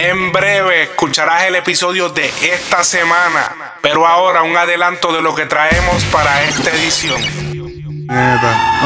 En breve escucharás el episodio de esta semana, pero ahora un adelanto de lo que traemos para esta edición.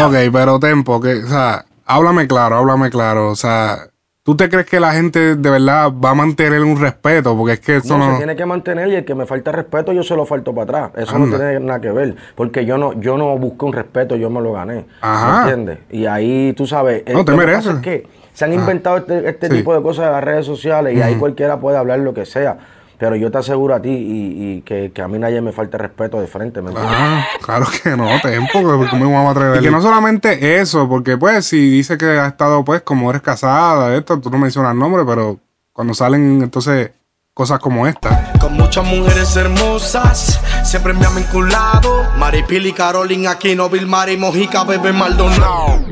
Ok, pero tempo, que, o sea, háblame claro, háblame claro, o sea, ¿Tú te crees que la gente de verdad va a mantener un respeto? Porque es que eso no. se tiene que mantener y el que me falta respeto, yo se lo falto para atrás. Eso no tiene nada que ver. Porque yo no, yo no busqué un respeto, yo me lo gané. Ajá. ¿Me entiendes? Y ahí tú sabes. No, te mereces. que se han inventado este, este tipo de cosas en las redes sociales y ahí cualquiera puede hablar lo que sea. Pero yo te aseguro a ti y, que, a mí nadie me falte respeto de frente, ¿me entiendes? Ah, claro que no, tempo, porque me vamos a atrever. Y que no solamente eso, porque pues si dice que has estado pues como eres casada, esto, tú no mencionas el nombre, pero cuando salen entonces cosas como esta. Con muchas mujeres hermosas, siempre me han vinculado. Maripili, Carolina, Aquino, Vilmar y Mojica, Bebé Maldonado.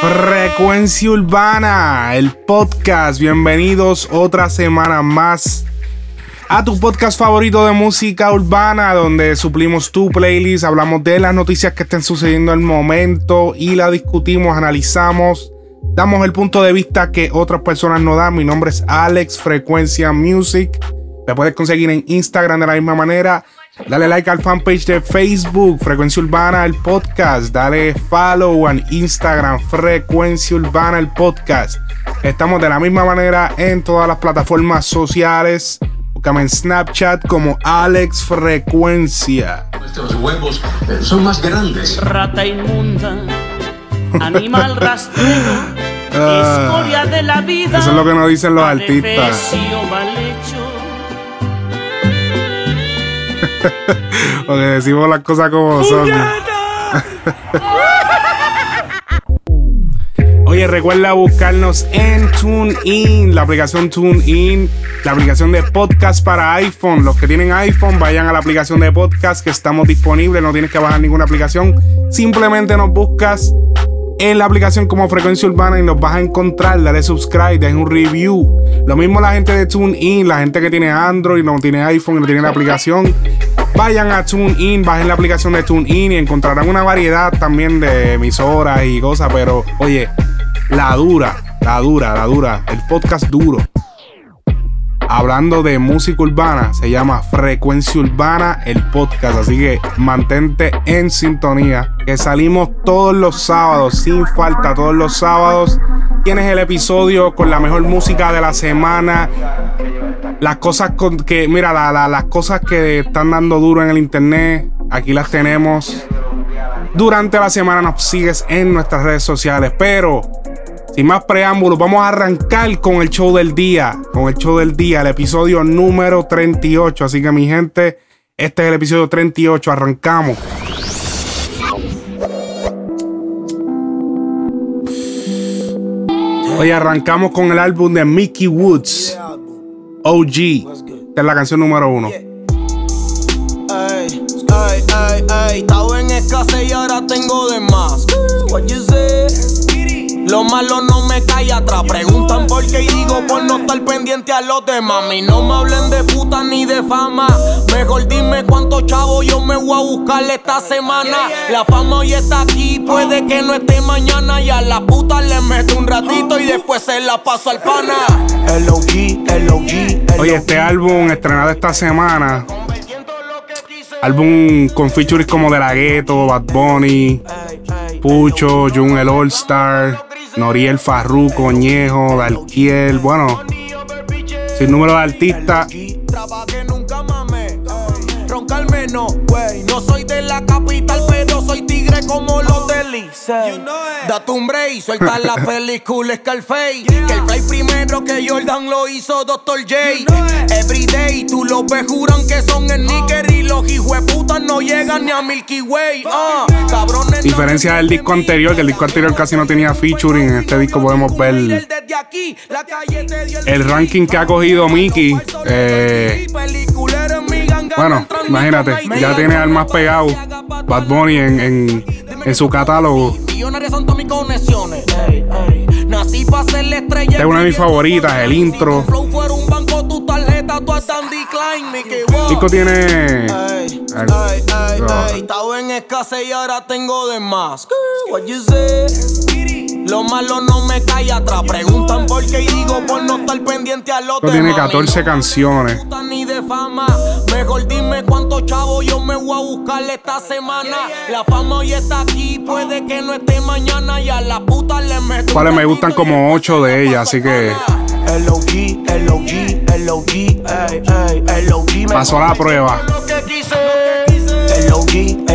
Frecuencia Urbana, el podcast. Bienvenidos otra semana más a tu podcast favorito de música urbana, donde suplimos tu playlist, hablamos de las noticias que estén sucediendo en el momento y la discutimos, analizamos, damos el punto de vista que otras personas no dan. Mi nombre es Alex Frecuencia Music. Me puedes conseguir en Instagram de la misma manera Dale like al fanpage de Facebook, Frecuencia Urbana, el podcast. Dale follow en Instagram, Frecuencia Urbana, el podcast. Estamos de la misma manera en todas las plataformas sociales. Búscame en Snapchat como Alex Frecuencia. Estos huevos eh, son más grandes. Rata inmunda, animal rastrero, ah. escoria de la vida. Eso es lo que nos dicen los artistas. Porque decimos las cosas como son. Oye, recuerda buscarnos en TuneIn, la aplicación TuneIn, la aplicación de podcast para iPhone. Los que tienen iPhone, vayan a la aplicación de podcast que estamos disponibles. No tienes que bajar ninguna aplicación. Simplemente nos buscas en la aplicación como Frecuencia Urbana y nos vas a encontrar. Dale subscribe, deja un review. Lo mismo la gente de TuneIn, la gente que tiene Android, no tiene iPhone, no tiene la aplicación. Vayan a TuneIn, bajen la aplicación de TuneIn y encontrarán una variedad también de emisoras y cosas. Pero oye, la dura, la dura, la dura, el podcast duro hablando de música urbana. Se llama Frecuencia Urbana, el podcast. Así que mantente en sintonía. Que salimos todos los sábados, sin falta, todos los sábados. Tienes el episodio con la mejor música de la semana. Las cosas con que, mira, las cosas que están dando duro en el internet. Aquí las tenemos. Durante la semana nos sigues en nuestras redes sociales. Pero sin más preámbulos, vamos a arrancar con el show del día. Con el show del día, el episodio número 38. Así que, mi gente, este es el episodio 38. Arrancamos. Hoy arrancamos con el álbum de Mickey Woods, OG. Esta es la canción número uno. Estaba en escasez y ahora tengo de más. What you say? Lo me cae atrás. Preguntan por qué y digo por no estar pendiente a los demás. Mami, no me hablen de puta ni de fama. Mejor dime cuántos chavos yo me voy a buscar esta semana. La fama hoy está aquí, puede que no esté mañana. Y a la puta le meto un ratito y después se la paso al pana. El OG, el OG. Oye, este álbum estrenado esta semana. Álbum con features como De La Ghetto, Bad Bunny, Pucho, Jun el All Star. Noriel Farruco, Ñejo, Dalquiel, bueno, sin número de artistas. Roncarme no, güey, no No soy de la capital, pero soy tigre como los del Licey. Date un break, suelta la película Scarface. Que el play primero que Jordan lo hizo Dr. J. Everyday, tú los ves juran que son y los hijueputas no llegan ni a Milky Way. Ah, cabrones. Diferencia del disco anterior, que el disco anterior casi no tenía featuring. En este disco podemos ver el ranking que ha cogido Mickey. Eh, bueno, imagínate, ya tiene al más pegado Bad Bunny en, en, en su catálogo. Millonarias son todas mis conexiones. Ey, ey. Nací para ser la estrella. Esta es una de mis favoritas, el intro. Disco tiene. Ay, no. ey. Estaba en escasez y ahora tengo de más. What you say? Lo malo no me cae atrás. Preguntan por qué y digo por no estar pendiente al otro. Tiene 14 canciones. Ni de fama. Mejor dime cuántos chavos yo me voy a buscar esta semana. La fama hoy está aquí, puede que no esté mañana. Y a la puta le meto. Cuales me gustan como 8 de ellas, así que LOG, LOG, LOG, ey, ey, LOG. me pasó la prueba.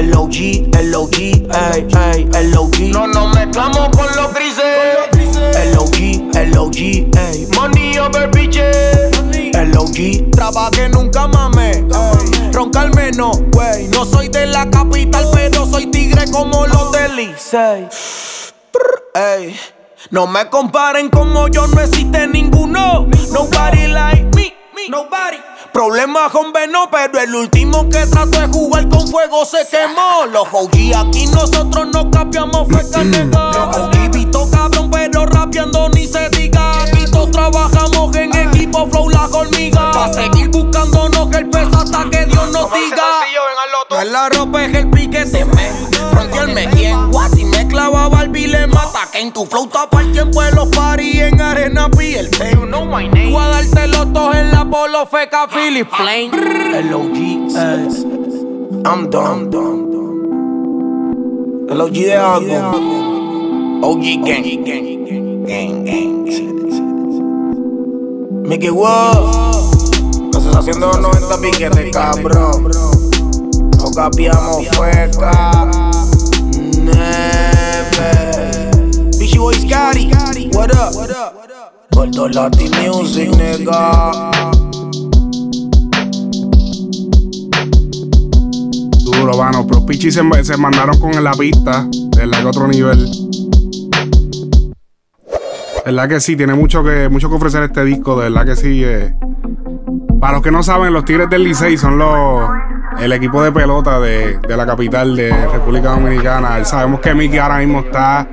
Quise. LOG, LOG, LOG, ey, ey, LOG. No nos mezclamos con los grises. LOG, LOG, ey. Money over bitches. LOG. Trabajé nunca mame. ey. Roncarme no, wey. No soy de la capital, pero soy tigre como los del Licey. Ey. No me comparen como yo, no existe ninguno. Nobody like me, nobody. Problemas con Veno, pero el último que trató de jugar con fuego se quemó. Los OG aquí nosotros no cambiamos feca nega. Los OG cabrón, pero rapeando ni se diga. Aquí todos trabajamos en equipo, flow la hormiga. Pa' seguir buscándonos el peso hasta que Dios nos diga. No es la ropa, es el piquete, me. Frontier me quien. Si me clavaba el le mata. Que en tu flow tapa el tiempo de los paris en arena piel. Voy a darte los dos en la polo feca Philip Plain. LOG, eh. I'm done. LOG de algo. OG gang. Gang, gang. Mickey Wow. Lo estás haciendo 90 piquetes, cabrón. No capiamos feca. Neve. Bichi Boy Scotty. What up? Gordo Lati Music, nigga. Duro, mano. Pero Pichi se, se mandaron con la pista. ¿Verdad que otro nivel? ¿Verdad que sí? Tiene mucho que, mucho que ofrecer este disco. De verdad que sí. eh. Para los que no saben, los Tigres del Licey son los el equipo de pelota de, de la capital de República Dominicana. Sabemos que Mickey ahora mismo está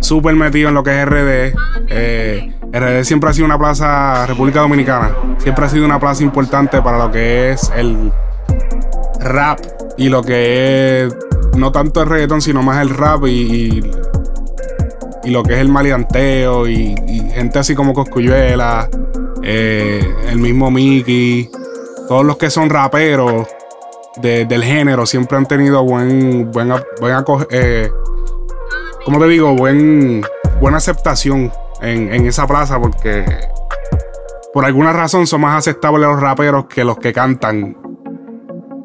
súper metido en lo que es RD. Eh, RD siempre ha sido una plaza, República Dominicana, siempre ha sido una plaza importante para lo que es el rap y lo que es no tanto el reggaetón, sino más el rap y, y, y lo que es el maleanteo y, gente así como Coscuyuela, eh, el mismo Mickey, todos los que son raperos de- del género siempre han tenido buen, buen, buen eh, ¿cómo te digo? Buen, buena aceptación en, en esa plaza porque por alguna razón son más aceptables los raperos que los que cantan.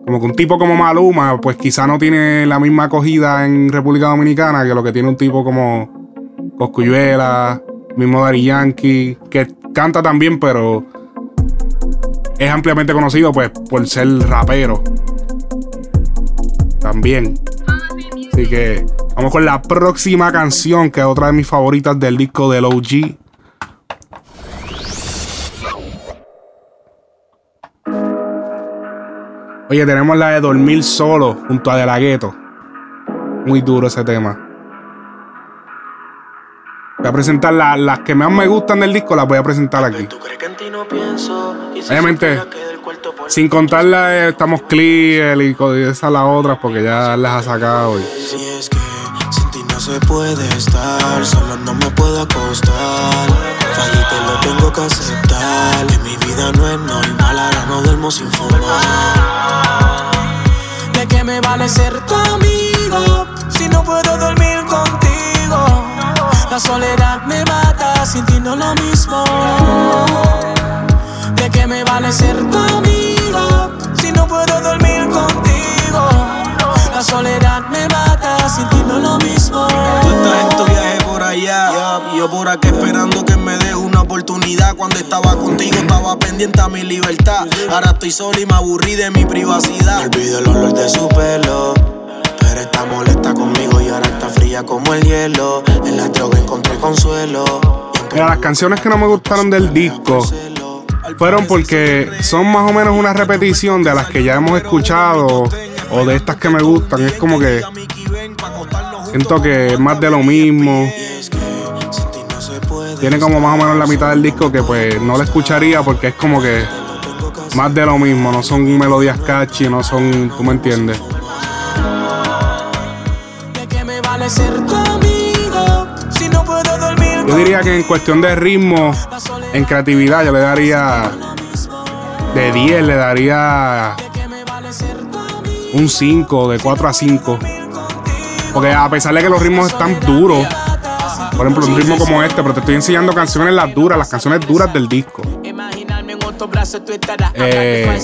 Como que un tipo como Maluma, pues quizá no tiene la misma acogida en República Dominicana que lo que tiene un tipo como Coscuyuela, mismo Daddy Yankee, que canta también, pero es ampliamente conocido pues por ser rapero. También. Así que vamos con la próxima canción, que es otra de mis favoritas del disco del OG. Oye, tenemos la de Dormir Solo junto a De La Ghetto. Muy duro ese tema. Voy a presentar la- las que más me gustan del disco, las voy a presentar aquí. Obviamente, sin contar la de Estamos Clear y esas las otras, porque ya las ha sacado. y- Si es que sin ti no se puede estar, solo no me puedo acostar. Fallé, te lo tengo que aceptar. Que mi vida no es normal, ahora no duermo sin fumar. ¿De qué me vale ser tu amigo si no puedo dormir? La soledad me mata, sin ti no lo mismo. ¿De qué me vale ser tu amigo si no puedo dormir contigo? me mata, sin ti no es lo mismo. Tú estás en tu viaje por allá. Y yo por aquí esperando que me des una oportunidad. Cuando estaba contigo estaba pendiente a mi libertad. Ahora estoy solo y me aburrí de mi privacidad. Me olvido el olor de su pelo. Está molesta conmigo y ahora está fría como el hielo. En la droga encontré consuelo. Mira, las canciones que no me gustaron del disco fueron porque son más o menos una repetición de las que ya hemos escuchado o de estas que me gustan. Es como que siento que es más de lo mismo. Tiene como más o menos la mitad del disco que pues no la escucharía porque es como que más de lo mismo. No son melodías catchy, no son, tú me entiendes. Ser tu amigo si no puedo dormir Yo diría que en cuestión de ritmo, en creatividad, yo le daría de 10, le daría un 5, de 4 a 5. Porque a pesar de que los ritmos están duros, por ejemplo, un ritmo como este, pero te estoy enseñando canciones las duras, las canciones duras del disco. Eh,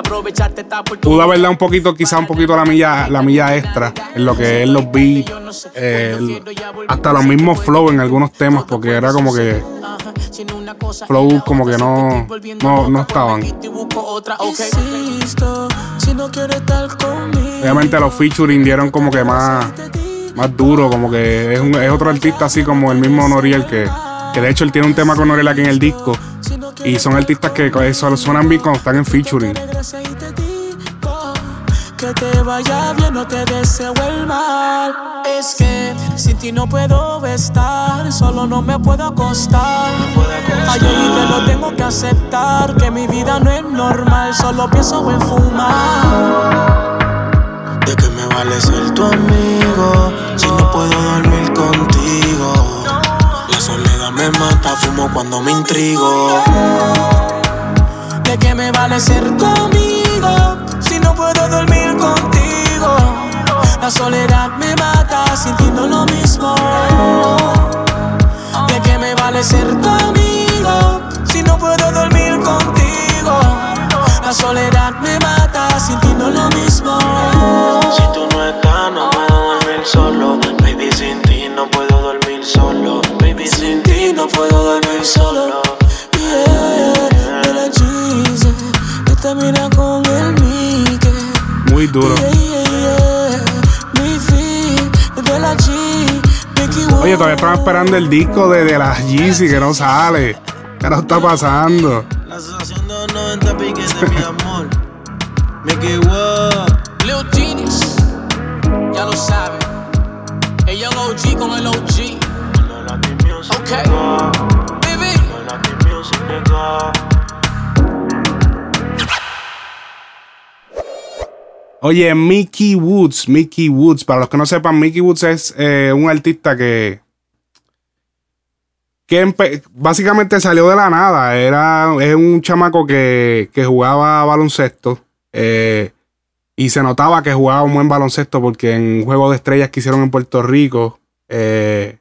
aprovecharte esta Pudo oportunidad. haber dado un poquito, quizá un poquito la milla, la milla extra en lo que es los beats, eh, hasta los mismos flow en algunos temas, porque era como que flow como que no, no, no estaban. Obviamente los featuring dieron como que más, más duro, como que es, un- es otro artista así como el mismo Noriel, que, que de hecho él tiene un tema con Noriel aquí en el disco. Y son artistas que suenan bien cuando están en featuring. Que te vaya bien, no te deseo el mal. Es que sin ti no puedo estar, solo no me puedo acostar. Fallé y te lo tengo que aceptar, que mi vida no es normal, solo pienso en fumar. ¿De qué me vale ser tu amigo si no puedo dormir contigo? Me mata, fumo cuando me intrigo. ¿De qué me vale ser tu amigo si no puedo dormir contigo? La soledad me mata, sin ti no es lo mismo. ¿De qué me vale ser tu amigo si no puedo dormir contigo? La soledad me mata, sin ti no es lo mismo. Puedo dormir solo. Yeah, de la cheese, esta mira con el Mickey. Muy duro. Oye, todavía estaba esperando el disco de, de las Yeezy que no sale. ¿Qué no está pasando? La asociación de los 90 piques de mi amor. Mickey Wow. Lil Genius, ya lo saben. El Young OG con el OG. Ok, Oye, Mickey Woods, Mickey Woods, para los que no sepan, Mickey Woods es eh, un artista que, que básicamente salió de la nada. Era, es un chamaco que, que jugaba baloncesto eh, y se notaba que jugaba un buen baloncesto porque en juego de estrellas que hicieron en Puerto Rico, eh,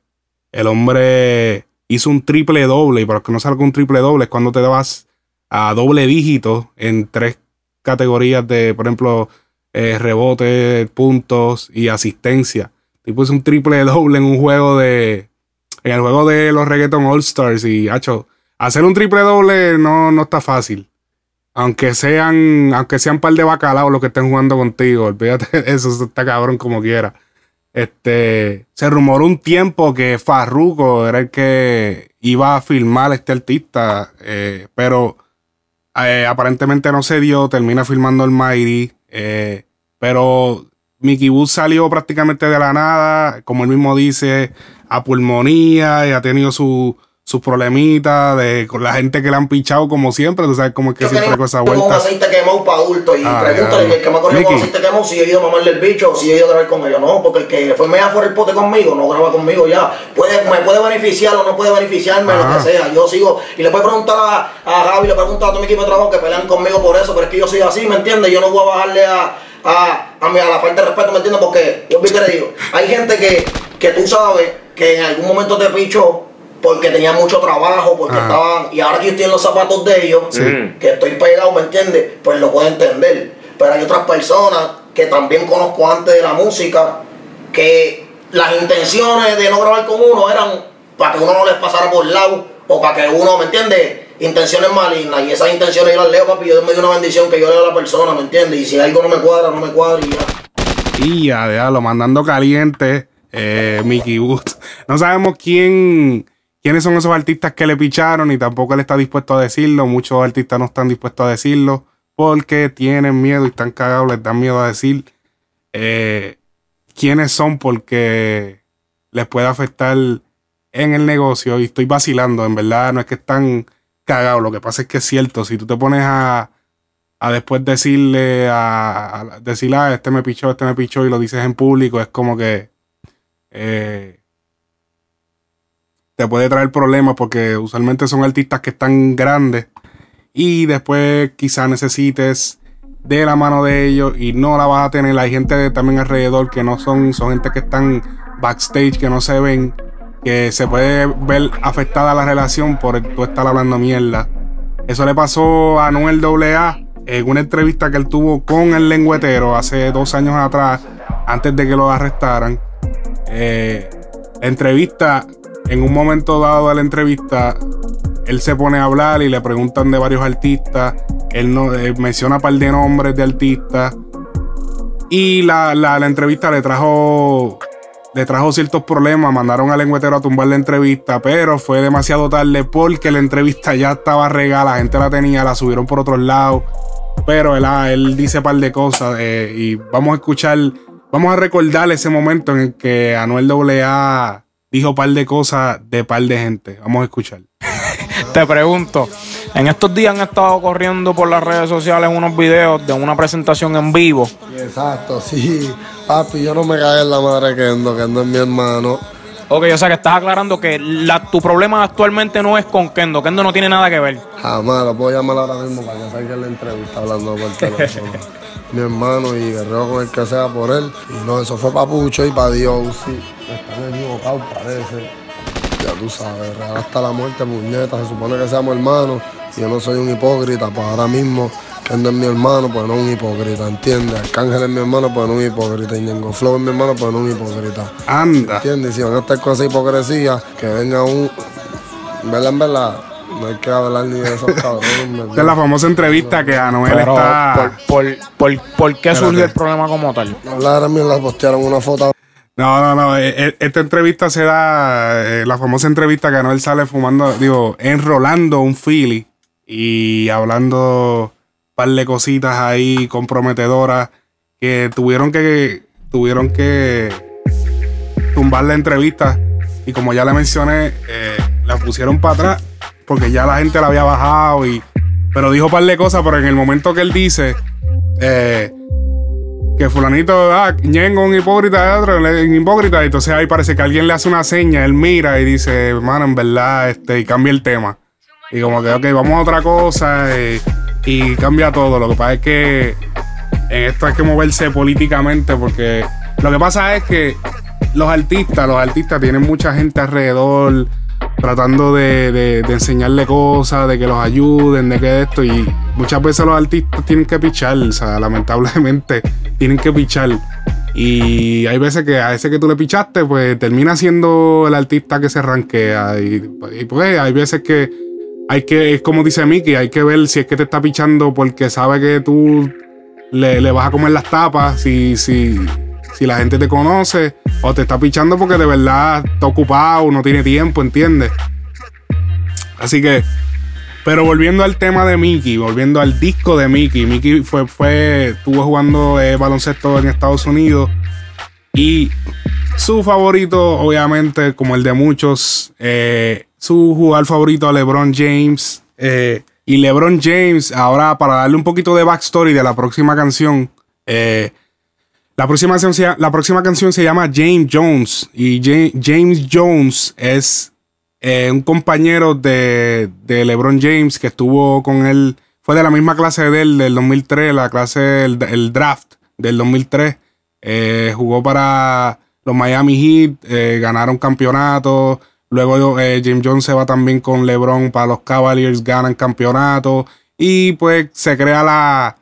el hombre hizo un triple doble. Y para los que no saben un triple doble es cuando te vas a doble dígito en tres categorías de, por ejemplo, eh, rebotes, puntos y asistencia. Tipo es un triple doble en un juego de. En el juego de los Reggaeton All Stars. Y hacho, hacer un triple doble no, no está fácil. Aunque sean, aunque sean par de bacalaos los que estén jugando contigo. Olvídate eso está cabrón como quiera. Este. Se rumoró un tiempo que Farruko era el que iba a filmar a este artista. eh, pero eh, aparentemente no se dio, termina filmando el Mighty. Eh, pero Mickey Woods salió prácticamente de la nada, como él mismo dice, a pulmonía y ha tenido su- sus problemitas de, con la gente que le han pichado como siempre. Tú sabes cómo es que Yo siempre con esa como un vuelta. aceite quemado para adultos y Ah, pregúntale que el que me ha corrido con aceite quemado si he ido a mamarle el bicho o si he ido a grabar con ellos. No, porque el que fue media fuera el pote conmigo no graba conmigo ya. Puede, me puede beneficiar o no puede beneficiarme, Ajá. lo que sea. Yo sigo y le puedo preguntar a, a Javi, le preguntar a todo mi equipo de trabajo que pelean conmigo por eso, pero es que yo soy así, ¿me entiendes? Yo no voy a bajarle a, a, a, mi- a la falta de respeto, ¿me entiendes? Porque yo vi que le digo, hay gente que, que tú sabes que en algún momento te pichó porque tenía mucho trabajo, porque Ajá. estaban, y ahora que yo estoy en los zapatos de ellos, Sí. que estoy pegado, ¿me entiendes? Pues lo puedo entender. Pero hay otras personas que también conozco antes de la música, que las intenciones de no grabar con uno eran para que uno no les pasara por lado o para que uno, ¿me entiendes? Intenciones malignas y esas intenciones yo las leo, papi, yo me dio una bendición que yo leo a la persona, ¿me entiendes? Y si algo no me cuadra, no me cuadra y ya. Y ya, ya, lo mandando caliente, eh, Mickey Wood. No sabemos quién, quiénes son esos artistas que le picharon y tampoco él está dispuesto a decirlo. Muchos artistas no están dispuestos a decirlo porque tienen miedo y están cagados, les dan miedo a decir eh, quiénes son porque les puede afectar en el negocio. Y estoy vacilando, en verdad, no es que están cagados. Lo que pasa es que es cierto, si tú te pones a, después decirle a, a decir, ah, este me pichó, este me pichó, y lo dices en público, es como que eh, te puede traer problemas porque usualmente son artistas que están grandes y después quizás necesites de la mano de ellos y no la vas a tener. Hay gente también alrededor que no son, son gente que están backstage, que no se ven, que se puede ver afectada la relación por tú estar hablando mierda. Eso le pasó a Noel AA en una entrevista que él tuvo con el lengüetero hace dos años atrás, antes de que lo arrestaran. Eh, la entrevista, en un momento dado de la entrevista, él se pone a hablar y le preguntan de varios artistas. Él no, eh, menciona un par de nombres de artistas. Y la, la, la, entrevista le trajo, le trajo ciertos problemas. Mandaron al lengüetero a tumbar la entrevista, pero fue demasiado tarde porque la entrevista ya estaba regada. La gente la tenía, la subieron por otros lados. Pero él, él dice un par de cosas eh, y vamos a escuchar, vamos a recordar ese momento en el que Anuel AA dijo un par de cosas de par de gente. Vamos a escuchar. Te pregunto, en estos días han estado corriendo por las redes sociales unos videos de una presentación en vivo. Exacto, sí. Papi, yo no me cagué en la madre que ando, que ando en mi hermano. Ok, o sea que estás aclarando que la, tu problema actualmente no es con Kendo. Kendo no tiene nada que ver. Jamás, lo puedo llamar ahora mismo para que salga en la entrevista hablando por teléfono. mi hermano y guerrero con el que sea por él. Y no, eso fue papucho y para Dios, sí. Están equivocados, parece. Ya tú sabes, real hasta la muerte, puñeta. Se supone que seamos hermanos. Y yo no soy un hipócrita, pues ahora mismo Kendo es mi hermano, pues no un hipócrita, ¿entiendes? Arcángel es mi hermano, pues no un hipócrita. Y Ñengo Flow es mi hermano, pues no un hipócrita. Anda. ¿Entiendes? Si van a estar con esa hipocresía, que venga un. ¿Verdad? En verdad. No hay que hablar ni de esos cabrones. de la famosa entrevista que Anuel Pero, está. ¿Por, por, por, por qué surgió el problema como tal? Hablar a mí la postearon una foto. No, no, no. eh, eh, Esta entrevista se da. eh, la famosa entrevista que Anuel sale fumando, digo, enrolando un Philly y hablando un par de cositas ahí comprometedoras que tuvieron que. Tuvieron que tumbar la entrevista. Y como ya le mencioné, eh, la pusieron para atrás porque ya la gente la había bajado y. Pero dijo un par de cosas, pero en el momento que él dice. Eh, que fulanito, ah, Ñengo un hipócrita, otro un hipócrita, y entonces ahí parece que alguien le hace una seña, él mira y dice, mano, en verdad, este, y cambia el tema. Y como que, ok, vamos a otra cosa, eh, y cambia todo. Lo que pasa es que en esto hay que moverse políticamente, porque lo que pasa es que los artistas, los artistas tienen mucha gente alrededor tratando de, de- enseñarle cosas, de que los ayuden, de que esto, y muchas veces los artistas tienen que pichar, o sea, lamentablemente tienen que pichar. Y hay veces que a ese que tú le pichaste, pues termina siendo el artista que se ranquea. Y, y, pues hay veces que hay que, es como dice Mickey, hay que ver si es que te está pichando porque sabe que tú le, le vas a comer las tapas, si, si, si la gente te conoce, o te está pichando porque de verdad está ocupado, no tiene tiempo, ¿entiendes? Así que, pero volviendo al tema de Mickey, volviendo al disco de Mickey, Mickey fue, fue, estuvo jugando eh, baloncesto en Estados Unidos y su favorito, obviamente, como el de muchos, eh, su jugador favorito, LeBron James. eh, y LeBron James, ahora para darle un poquito de backstory de la próxima canción, la, próxima la próxima canción se llama James Jones. Y Ja- James Jones es eh, un compañero de, de LeBron James que estuvo con él, fue de la misma clase de él del 2003, la clase, el, draft del 2003. Eh, jugó para los Miami Heat, eh, ganaron campeonato. Luego James Jones se va también con LeBron para los Cavaliers, ganan campeonato. Y pues se crea la.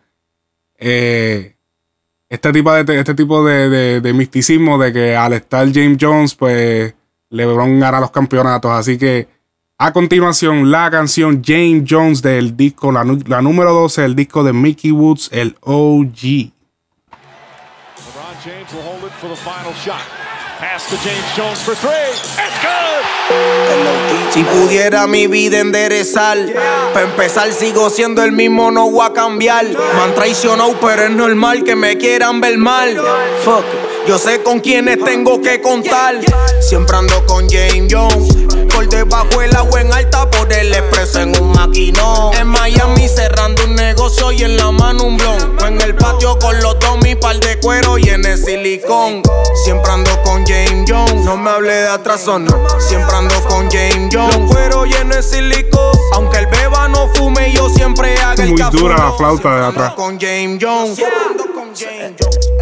Este tipo de, este tipo de, de, misticismo de que al estar James Jones, pues LeBron gana los campeonatos. Así que a continuación, la canción James Jones del disco, la, la número 12 del disco de Mickey Woods, el OG. LeBron James will hold it for the final shot. Pass to James Jones for three. It's good. Si pudiera mi vida enderezar, para empezar sigo siendo el mismo, no voy a cambiar. Me han traicionado, pero es normal que me quieran ver mal. Fuck, yo sé con quiénes tengo que contar. Siempre ando con James Jones por debajo el agua en alta, por el expreso en un maquinón. En Miami cerrando un negocio y en la mano un blon. En el patio con los dos mi par de cuero y en el silicón. Siempre ando con James Jones, no me hable de atraso, no. Siempre ando con James Jones. Los cuero y en el silicón. Aunque el beba no fume, yo siempre haga el Muy dura la flauta de atrás. Con James Jones. Con James Jones.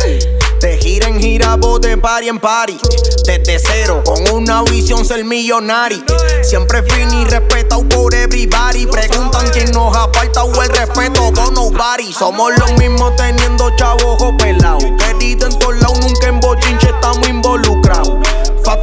Gira en gira, vos de party en party. Desde cero, con una visión ser millonario. Siempre fin y respetado por everybody. Preguntan quién nos ha faltado el respeto, no nobody. Somos los mismos teniendo chavos ojos pelados. Querido en todos lados, nunca en bochinche estamos involucrados.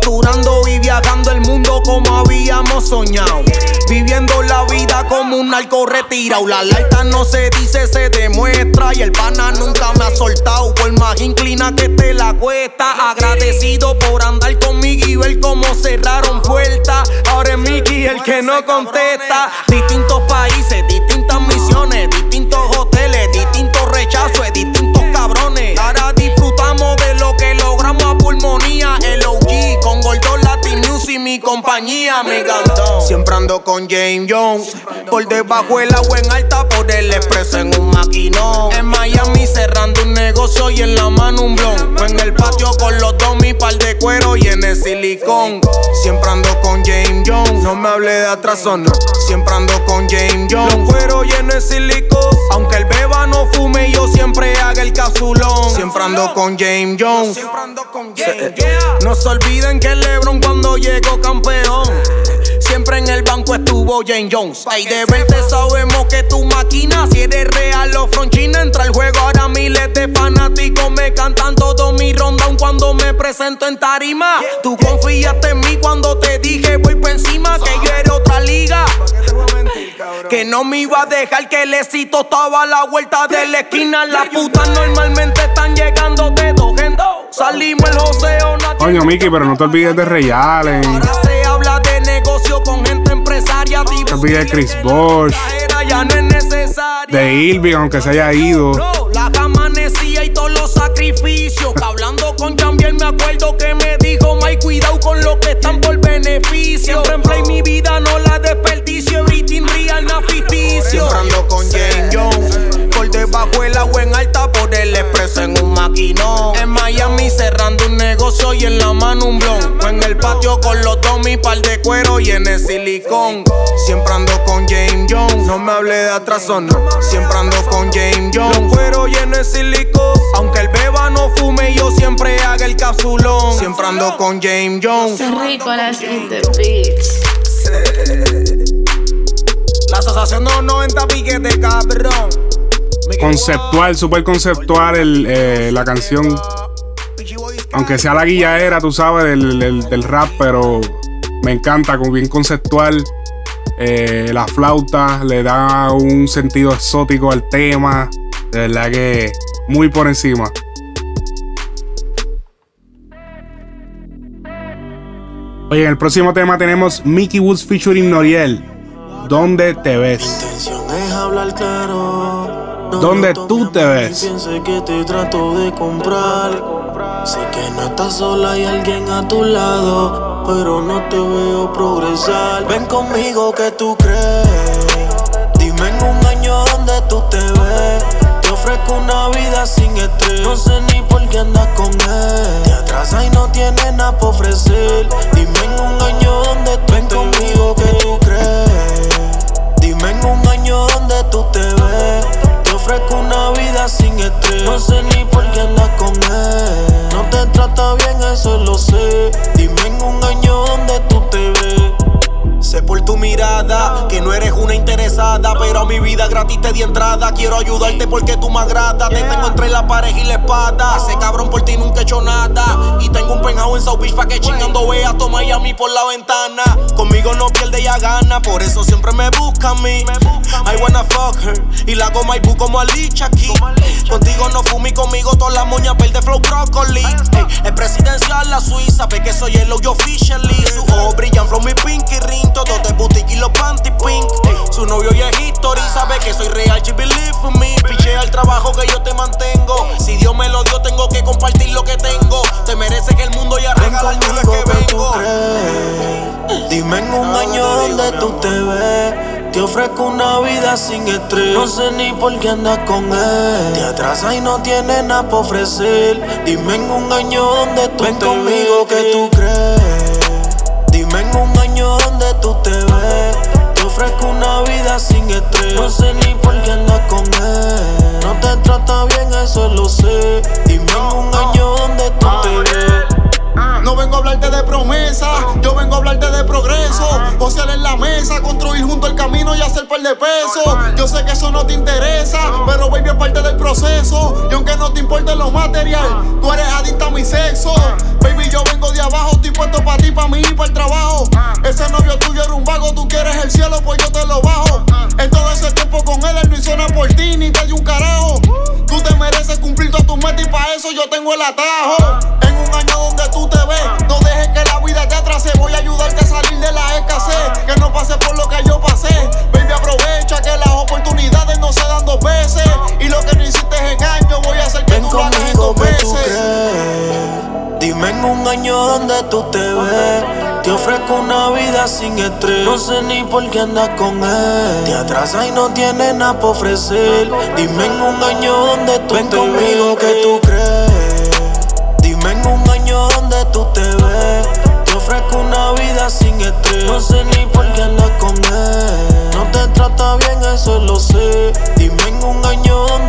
Facturando y viajando el mundo como habíamos soñado. Viviendo la vida como un narco retirado. La alta no se dice, se demuestra. Y el pana nunca me ha soltado. Por más inclina que te la cuesta. Agradecido por andar conmigo y ver cómo cerraron puertas. Ahora es Mickey el que no contesta. Distintos países, distintas misiones, compañía, mi galón. Siempre ando con James Jones. Por debajo el agua en alta, por el expreso en un maquinón. En Miami cerrando un negocio y en la mano un blon. En el patio con los dos mi par de cuero y en el silicón. Siempre ando con James Jones. No me hable de atraso, no. Siempre ando con James Jones. Los cuero y en el silicón. Aunque el beba no fume, yo siempre haga el casulón. Siempre ando con James Jones. Siempre ando con James No se olviden que LeBron cuando llegó campeón. Siempre en el banco estuvo James Jones. Ay, de verte sabemos que tu máquina, si eres real, los fronchines entra el juego. Ahora miles de fanáticos me cantan todo mi ronda cuando me presento en tarima. Tú confiaste en mí cuando te dije voy por encima, que yo era otra liga. Que no me iba a dejar que el éxito estaba a la vuelta de la esquina. Las putas normalmente están llegando de dos Salimos el joseo. Coño, Mickey, pero no te olvides de Allen. Negocio con gente empresaria. De Chris Bosh. Ya no es necesario. De Irving, aunque se haya ido. La amanecía y todos los sacrificios. Hablando con Jambiel me acuerdo que me dijo, May, cuidado con lo que están por beneficio. Siempre en play mi vida no la desperdicio. Everything real, no ficticio. Con James Jones. Por debajo el agua en alta, el expreso en un maquinón. En Miami cerrando un negocio y en la mano un blon. En el patio con los dos mi par de cuero y en el silicón. Siempre ando con James Jones. No me hable de atraso, no. Siempre ando con James Jones. Los cuero y en el silicón. Aunque el beba no fume, yo siempre haga el capsulón. Siempre ando con James Jones. La asociación no 90 piquetes, cabrón. Conceptual, súper conceptual el, eh, la canción. Aunque sea la guillaera, tú sabes, del, del, rap, pero me encanta, como bien conceptual. Eh, la flauta le da un sentido exótico al tema. De verdad que muy por encima. Oye, en el próximo tema tenemos Mickey Woods featuring Noriel. ¿Dónde te ves? ¿Dónde tú te ves? Piense que te trato de comprar. Sé que no estás sola, hay alguien a tu lado, pero no te veo progresar. Ven conmigo que tú crees. Dime en un año dónde tú te ves. Te ofrezco una vida sin estrés. No sé ni por qué andas con él. Te atrasa y no tienes nada por ofrecer. Dime en un año dónde tú Ven conmigo que tú crees. Gratis te di entrada. Quiero ayudarte porque tú me agradas. Te tengo entre la pareja y la espada. Ese cabrón por ti nunca he hecho nada. Y tengo un penjao en South Beach pa' que chingando veas a Miami por la ventana. Conmigo no pierde ya gana, por eso siempre me busca a mí. I wanna fuck her. Y la goma y como Alicia aquí. Contigo no fumi, conmigo todas las moñas verde flow broccoli. es presidencial la Suiza, ve que soy el yo officially. Su ojos brillan flow mi pinky ring. Todo de boutique y los panty pink. su novio ya es history, sabe que soy real, she believe in me. Pichea el trabajo que yo te mantengo. Si Dios me lo dio, tengo que compartir lo que tengo. Te merece que el mundo ya regala el que vengo. Dime en un año donde tú te ves. Te ofrezco una vida sin estrés. No sé ni por qué andas con él. Te atrasa y no tienes nada para ofrecer. Dime en un año donde tú Ven conmigo que tú crees. Dime en un año donde tú te ves. Ofrezco una vida sin estrés. No sé ni por qué andas con él. No te trata bien, eso lo sé. Dime en un año donde tú te. No vengo a hablarte de promesa, yo vengo a hablarte de progreso. Josear en la mesa, construir junto el camino y hacer par de pesos. Yo sé que eso no te interesa, pero baby es parte del proceso. Y aunque no te importe lo material, tú eres adicta a mi sexo. Yo vengo de abajo, estoy puesto para ti, para mí y para el trabajo. Ese novio tuyo era un vago, tú quieres el cielo, pues yo te lo bajo. En todo ese tiempo con él, él no hizo nada por ti, ni te dio un carajo. Tú te mereces cumplir todas tus metas y para eso yo tengo el atajo. En un año donde tú te ves no dejes que la vida te atrase. Voy a ayudarte a salir de la escasez. Que no pase por lo que yo pasé. Baby, aprovecha que las oportunidades no se dan dos veces. Tú te ves. Te ofrezco una vida sin estrés. No sé ni por qué andas con él. Te atrasa y no tienes nada para ofrecer. Dime en un año donde tú Ven conmigo que tú crees. Dime en un año donde tú te ves. Te ofrezco una vida sin estrés. No sé ni por qué andas con él. No te trata bien, eso lo sé. Dime en un año donde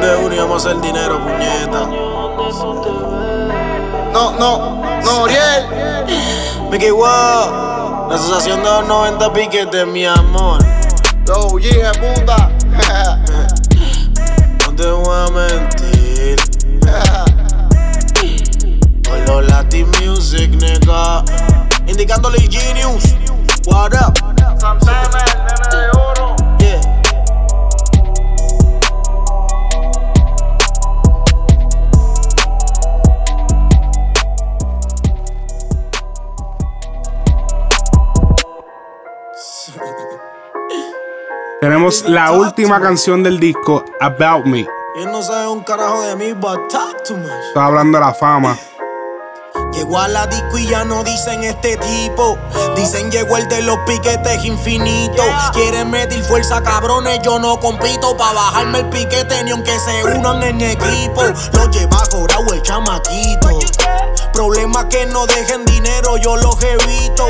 Vende uno y vamos a hacer dinero, puñeta. No, no, no, Oriel. Mickey Wow, la asociación de los 90 piquetes, mi amor. Yo, hija puta. no te voy a mentir. Con los Latin Music, nigga. Indicándole Genius. What up? Santana, Tenemos la última canción del disco, About Me. Él no sabe un carajo de mí, but talk too much. Está hablando de la fama. Llegó a la disco y ya no dicen este tipo. Dicen llegó el de los piquetes infinitos. Quieren medir fuerza, cabrones. Yo no compito pa' bajarme el piquete ni aunque se unan en equipo. Lo lleva corado el chamaquito. Problemas que no dejen dinero, yo los evito.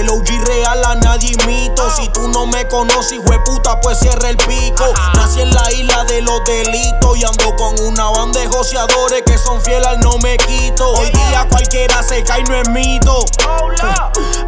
El OG real a nadie imito. Si tú no me conoces, hijo puta, pues cierra el pico. Nací en la isla de los delitos y ando con una banda de joseadores que son fieles al no me quito. Hoy día cualquiera se cae, no es mito.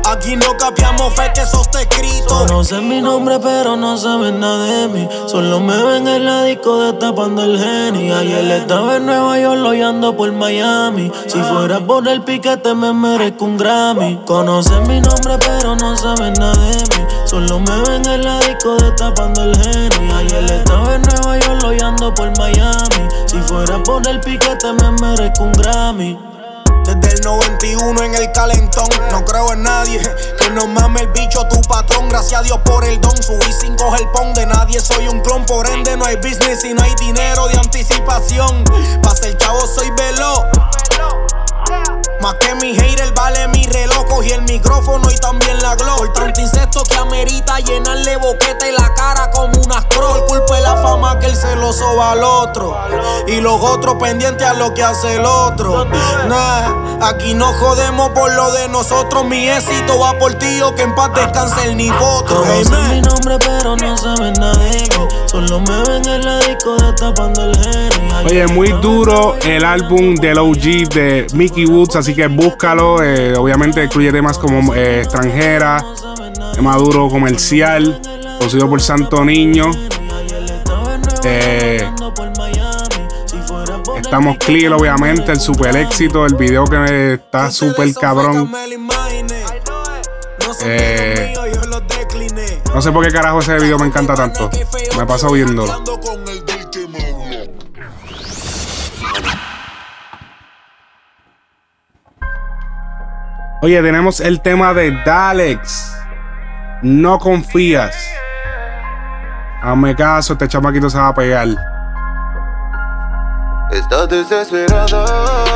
Aquí no capiamos fe que está escrito. Conocen mi nombre, pero no saben nada de mí. Solo me ven en la disco destapando el geni. Ayer estaba en Nueva York, lo ando por Miami. Si fuera por el piquete, me merezco un Grammy. Conocen mi nombre, pero no saben nada de mí. Solo me ven en la disco destapando el geni. Ayer estaba en Nueva York, lo ando por Miami. Si fuera por el piquete, me merezco un Grammy. Desde el 91 en el calentón, no creo en nadie que no mame el bicho tu patrón. Gracias a Dios por el don, subí sin coger pon de nadie. Soy un clon, por ende no hay business y no hay dinero de anticipación. Pa' ser chavo soy veloz. Más que mi hater vale mi reloj y el micrófono y también la glow. Por tanto insecto que amerita llenarle boquete y la cara como una scroll. Culpa de la fama que el celoso va al otro. Y los otros pendientes a lo que hace el otro. Nah, aquí no jodemos por lo de nosotros. Mi éxito va por ti o que en paz descanse el nipotro. Conocen mi nombre, pero no saben nada de mí. Solo me ven en la disco destapando el geni. Oye, muy duro el álbum del OG de Mickey Woods, así que búscalo. Eh, obviamente incluye temas como eh, extranjera, maduro comercial, producido por Santo Niño. Eh, estamos clear, obviamente, el super éxito, el video que está súper cabrón. No sé por qué carajo ese video me encanta tanto. Me paso viéndolo. Oye, tenemos el tema de Dalex. No confías. Hazme caso, este chamaquito se va a pegar. Estás desesperada.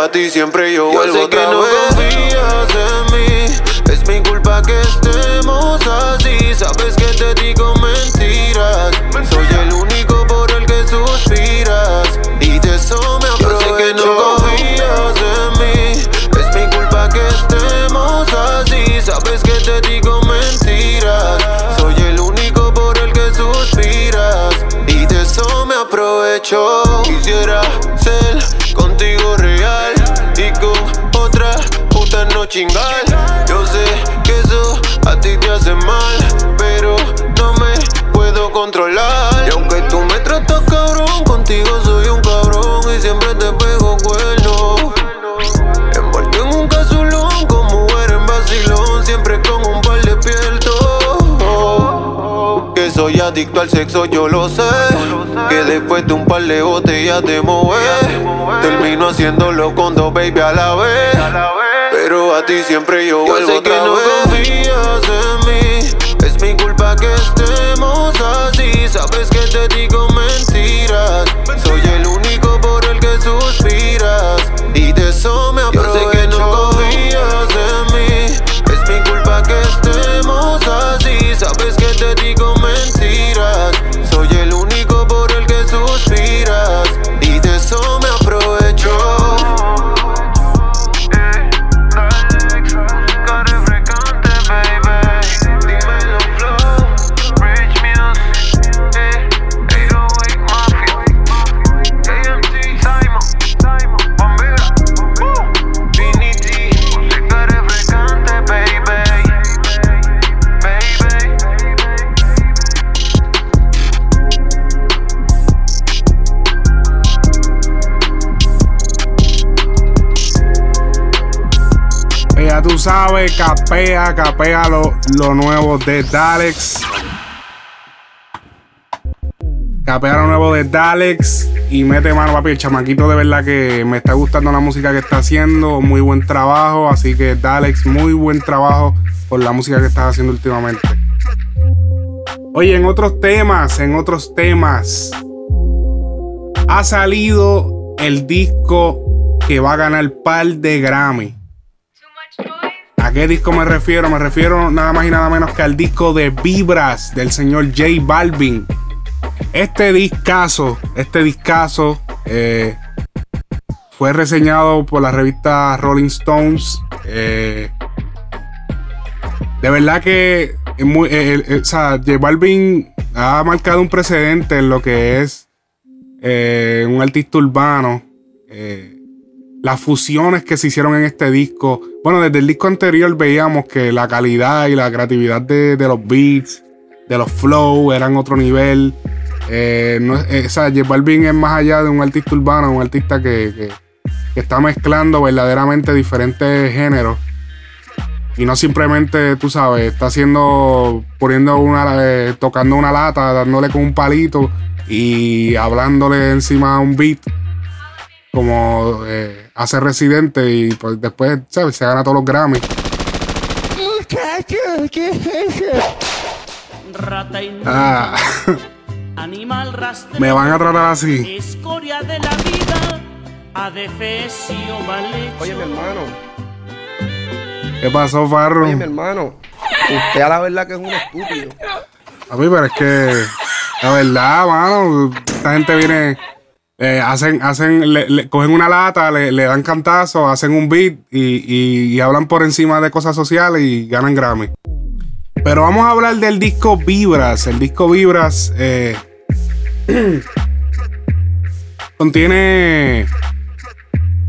A ti siempre yo, Yo vuelvo sé que otra no vez. confías en mí. Es mi culpa que estemos así. Sabes chingar. Yo sé que eso a ti te hace mal. Pero no me puedo controlar. Y aunque tú me tratas cabrón, contigo soy un cabrón. Y siempre te pego cuerno. Envuelto en un casulón, con mujer en vacilón. Siempre con un par de despierto. Que soy adicto al sexo, yo lo sé. Que después de un par de botellas te mover. Termino haciéndolo con dos baby a la vez. Pero a ti siempre yo, Yo vuelvo sé que otra no vez. confías en mí. Es mi culpa que estemos así. Sabes que te digo mentiras. Sabes, capea, capea lo, lo nuevo de Dalex. Capea lo nuevo de Dalex y mete mano, papi. El chamaquito de verdad que me está gustando la música que está haciendo. Muy buen trabajo. Así que Dalex, muy buen trabajo por la música que estás haciendo últimamente. Oye, en otros temas, en otros temas. Ha salido el disco que va a ganar par de Grammy. ¿A qué disco me refiero? Me refiero nada más y nada menos que al disco de Vibras del señor J Balvin. Este discazo, este discazo eh, fue reseñado por la revista Rolling Stones. eh, de verdad que eh, o sea, J Balvin ha marcado un precedente en lo que es un artista urbano. las fusiones que se hicieron en este disco. Bueno, desde el disco anterior veíamos que la calidad y la creatividad de, los beats, de los flows, eran otro nivel. No, o sea, J Balvin es más allá de un artista urbano, un artista que, que está mezclando verdaderamente diferentes géneros y no simplemente, tú sabes, está haciendo, poniendo una, eh, tocando una lata, dándole con un palito y hablándole encima a un beat, como eh, hace Residente y pues después, ¿sabes? Se gana todos los Grammys. Ah. Animal Me van a tratar así. Escoria de la vida, adefesio mal Oye, mi hermano. ¿Qué pasó, Farro? Oye, mi hermano, usted a la verdad que es un estúpido. A mí, pero es que la verdad, mano, esta gente viene, eh, hacen, hacen, le, cogen una lata, le, dan cantazos, hacen un beat y, hablan por encima de cosas sociales y ganan Grammy. Pero vamos a hablar del disco Vibras. El disco Vibras eh, contiene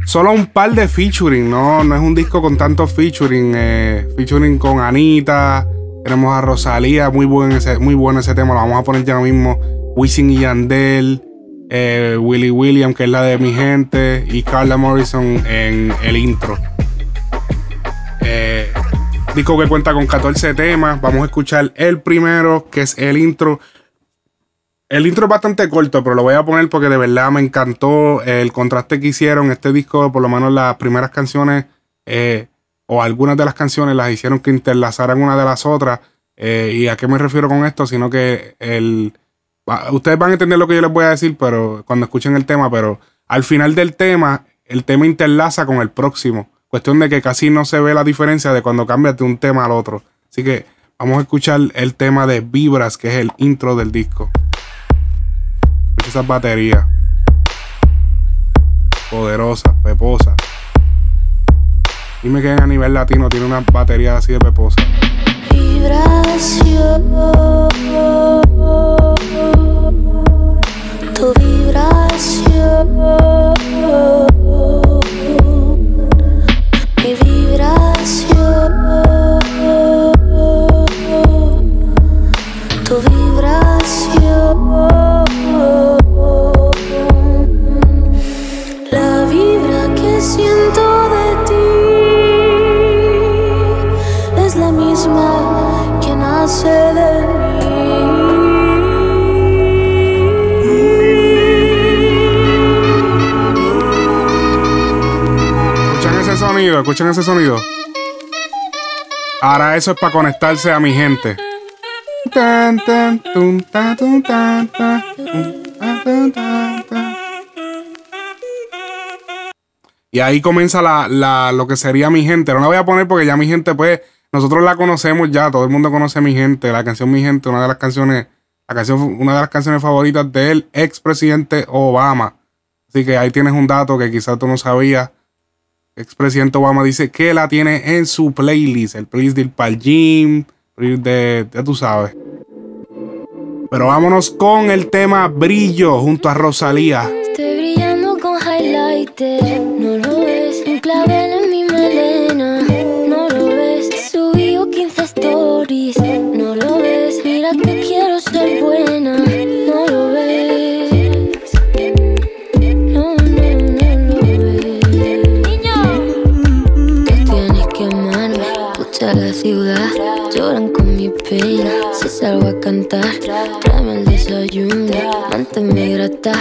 solo un par de featuring, no, no es un disco con tantos featuring. Eh, featuring con Anita, tenemos a Rosalía, muy buen ese, muy bueno ese tema, lo vamos a poner ya mismo. Wisin y Yandel, eh, Willie William, que es la de mi gente, y Carla Morrison en el intro. Eh, disco que cuenta con 14 temas. Vamos a escuchar el primero, que es el intro. El intro es bastante corto, pero lo voy a poner porque de verdad me encantó el contraste que hicieron. Este disco, por lo menos las primeras canciones, eh, o algunas de las canciones, las hicieron que interlazaran una de las otras. Eh, ¿Y a qué me refiero con esto? Sino que el. Ustedes van a entender lo que yo les voy a decir, pero cuando escuchen el tema, pero al final del tema, el tema interlaza con el próximo. Cuestión de que casi no se ve la diferencia de cuando cambias de un tema al otro. Así que vamos a escuchar el tema de Vibras, que es el intro del disco esas baterías. Poderosas, peposas. Dime que a nivel latino tiene una batería así de peposa. Vibración. Tu vibración. Mi vibración. Tu vibración. Sonido, escuchan ese sonido. Ahora eso es para conectarse a mi gente. Y ahí comienza la, lo que sería mi gente. No la voy a poner porque ya mi gente, pues, nosotros la conocemos ya, todo el mundo conoce a mi gente. La canción Mi Gente, una de las canciones, la canción, una de las canciones favoritas del expresidente Obama. Así que ahí tienes un dato que quizás tú no sabías. Expresidente Obama dice que la tiene en su playlist. El playlist del Pal Gym, de, ya tú sabes. Pero vámonos con el tema Brillo junto a Rosalía. Estoy brillando con highlighter clavel en mi melena. Ciudad, lloran con mi pena. Si salgo a cantar, tráeme el desayuno. Manténme grata,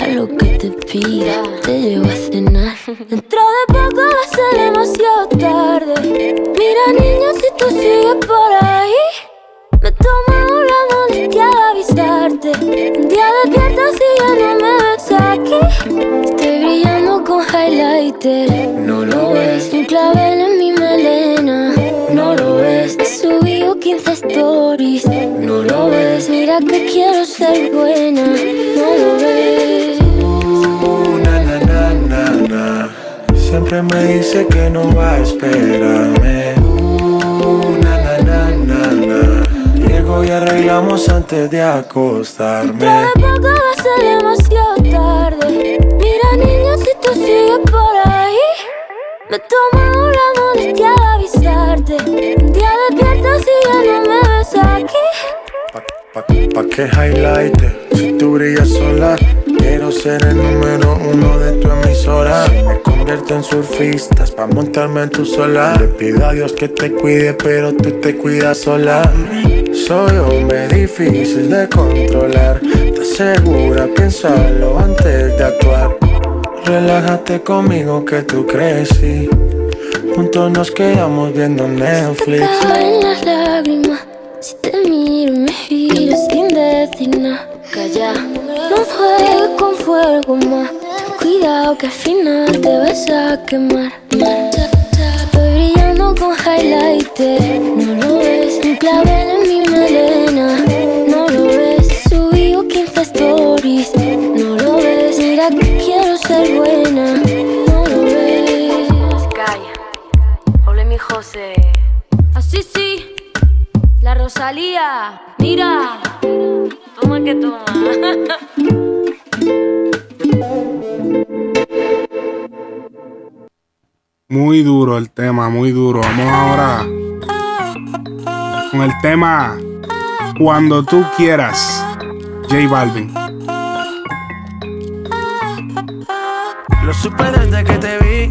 a lo que te pida, te llevo a cenar. Dentro de poco va a ser demasiado tarde. Mira, niño, si tú sigues por ahí, me tomo la molestia de avisarte. Un día despierta si ya no me ves aquí. Estoy brillando con highlighter. No lo ves, un clavel en mi melena. 15 stories. No lo ves, mira que quiero ser buena. No lo ves. Siempre me dice que no va a esperarme. Uh, na, na, y arreglamos antes de acostarme. De poco va a ser demasiado tarde. Mira, niña, si tú sigues por ahí, me tomo la molestia de avisarte. Un día despiertas y ya no me ves aquí. Pa, pa que highlight, si tú brillas sola, quiero ser el número uno de tu emisora. Me convierto en surfistas pa' montarme en tu sola. Le pido a Dios que te cuide, pero tú te cuidas sola. Soy hombre difícil de controlar. Te segura, piénsalo antes de actuar. Relájate conmigo que tú crecí. Juntos nos quedamos viendo Netflix. en las lágrimas. Si te miro me giro sin decir nada. Calla, no juegues con fuego más. Cuidado que al final te vas a quemar. Estoy brillando con highlighter. No lo ves, un clavel en mi melena. No lo ves, subí 15 stories. Ser buena. No lo ves. Calla, ole mi José. Así sí, la Rosalía. Mira, Toma que toma. Muy duro el tema, muy duro. Vamos ahora con el tema Cuando tú quieras, J Balvin. Supe desde que te vi,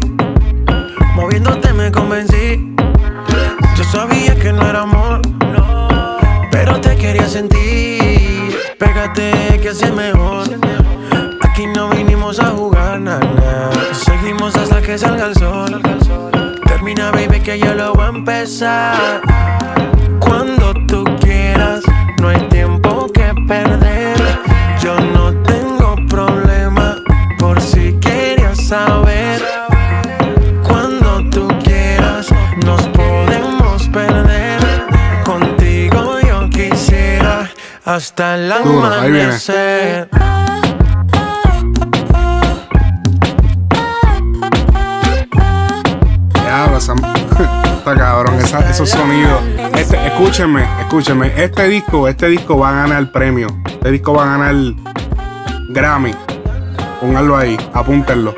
moviéndote me convencí. Yo sabía que no era amor, pero te quería sentir. Pégate que es mejor. Aquí no vinimos a jugar nada. Seguimos hasta que salga el sol. Termina, baby, que yo lo voy a empezar. Cuando tú quieras, no hay tiempo que perder. Saber. Cuando tú quieras, nos podemos perder. Contigo yo quisiera hasta el Duro, ahí viene. amanecer. Diablo, esa- está cabrón, esa- esos sonidos. Este, escúchenme, escúchenme. Este disco, este disco va a ganar premio. Este disco va a ganar Grammy. Pónganlo ahí, apúntenlo.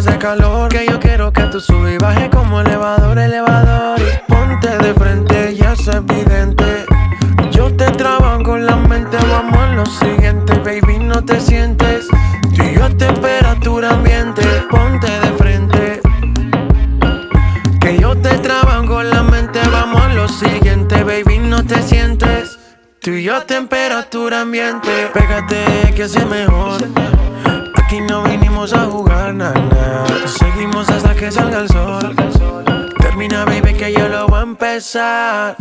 Hace calor. Que yo quiero que tú subas y bajes como elevador, elevador. Ponte de frente, ya es evidente. Yo te trabajo con la mente, vamos a lo siguiente, baby, no te sientes. Tú y yo a temperatura ambiente, ponte de frente. Que yo te trabajo con la mente, vamos a lo siguiente, baby, no te sientes. Tú y yo a temperatura ambiente, pégate que es mejor. Aquí no vinimos a jugar nada, seguimos hasta que salga el sol. Termina, baby, que yo lo voy a empezar.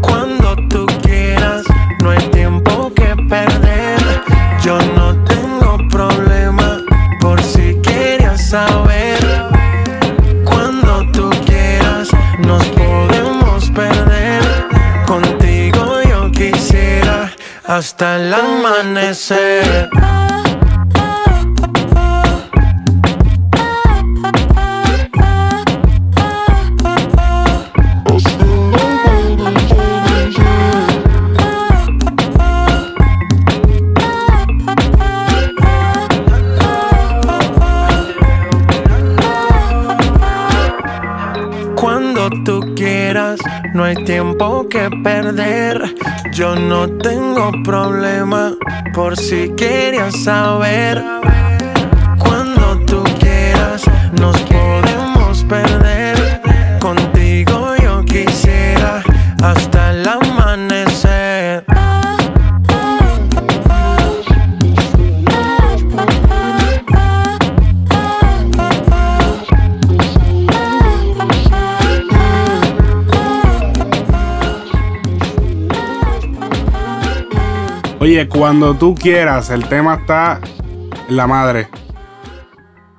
Cuando tú quieras, no hay tiempo que perder. Yo no tengo problema por si querías saber. Cuando tú quieras, nos podemos perder. Contigo yo quisiera hasta el amanecer. No hay tiempo que perder. Yo no tengo problema por si querías saber. Cuando tú quieras, nos Oye, cuando tú quieras, el tema está en la madre.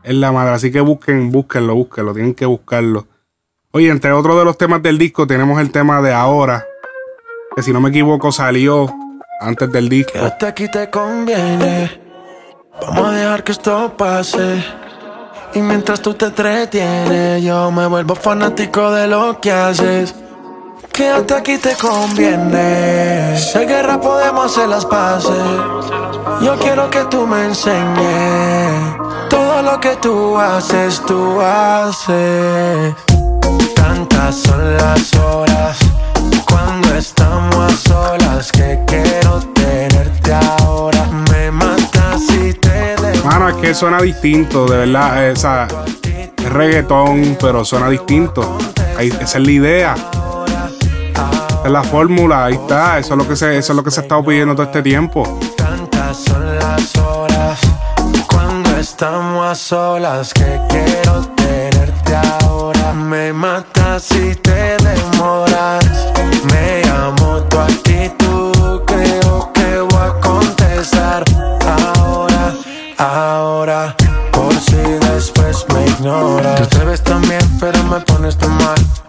En la madre. Así que busquen, búsquenlo, búsquenlo. Tienen que buscarlo. Oye, entre otros de los temas del disco, tenemos el tema de ahora. Que si no me equivoco, salió antes del disco. Hasta aquí te conviene. Vamos a dejar que esto pase. Y mientras tú te entretienes, yo me vuelvo fanático de lo que haces. Quédate aquí te conviene. Si hay guerra podemos hacer las paces. Yo quiero que tú me enseñes todo lo que tú haces, tú haces. Tantas son las horas cuando estamos a solas que quiero tenerte ahora. Me matas si te. Mano, es que suena distinto, de verdad. O sea, es reggaetón, pero suena distinto. Esa es la idea. Es la fórmula, ahí está. Eso es lo que se, eso es lo que se ha estado pidiendo todo este tiempo. Tantas son las horas cuando estamos a solas que quiero tenerte ahora. Me matas si te demoras. Me amo tu actitud, creo que voy a contestar ahora, ahora. Por si después me ignoras. Te ves tan bien, pero me pones tan mal.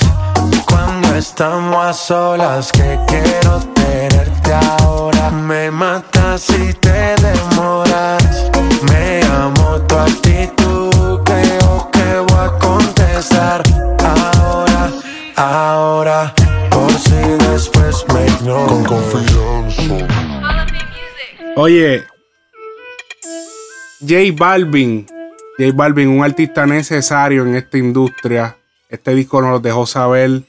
cuando estamos a solas que quiero tenerte ahora. Me matas si te demoras. Me amo tu actitud, creo que voy a contestar ahora, ahora. Por si después me ignoras. Con confianza. Oye, J Balvin, J Balvin, un artista necesario en esta industria. Este disco nos lo dejó saber.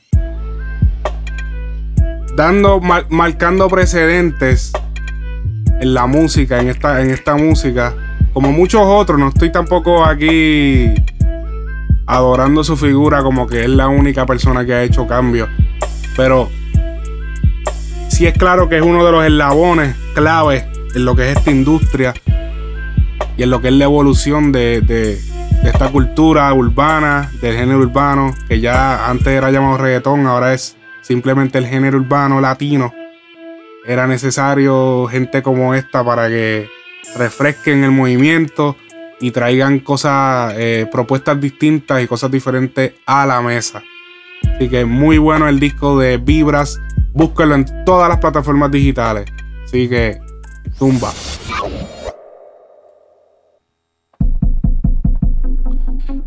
Dando, mar- marcando precedentes en la música, en esta, en esta música. Como muchos otros, no estoy tampoco aquí adorando su figura como que es la única persona que ha hecho cambios. Pero sí es claro que es uno de los eslabones clave en lo que es esta industria y en lo que es la evolución de, de- de esta cultura urbana, del género urbano, que ya antes era llamado reggaetón, ahora es simplemente el género urbano latino. Era necesario gente como esta para que refresquen el movimiento y traigan cosas, eh, propuestas distintas y cosas diferentes a la mesa. Así que muy bueno el disco de Vibras. Búsquenlo en todas las plataformas digitales. Así que, zumba.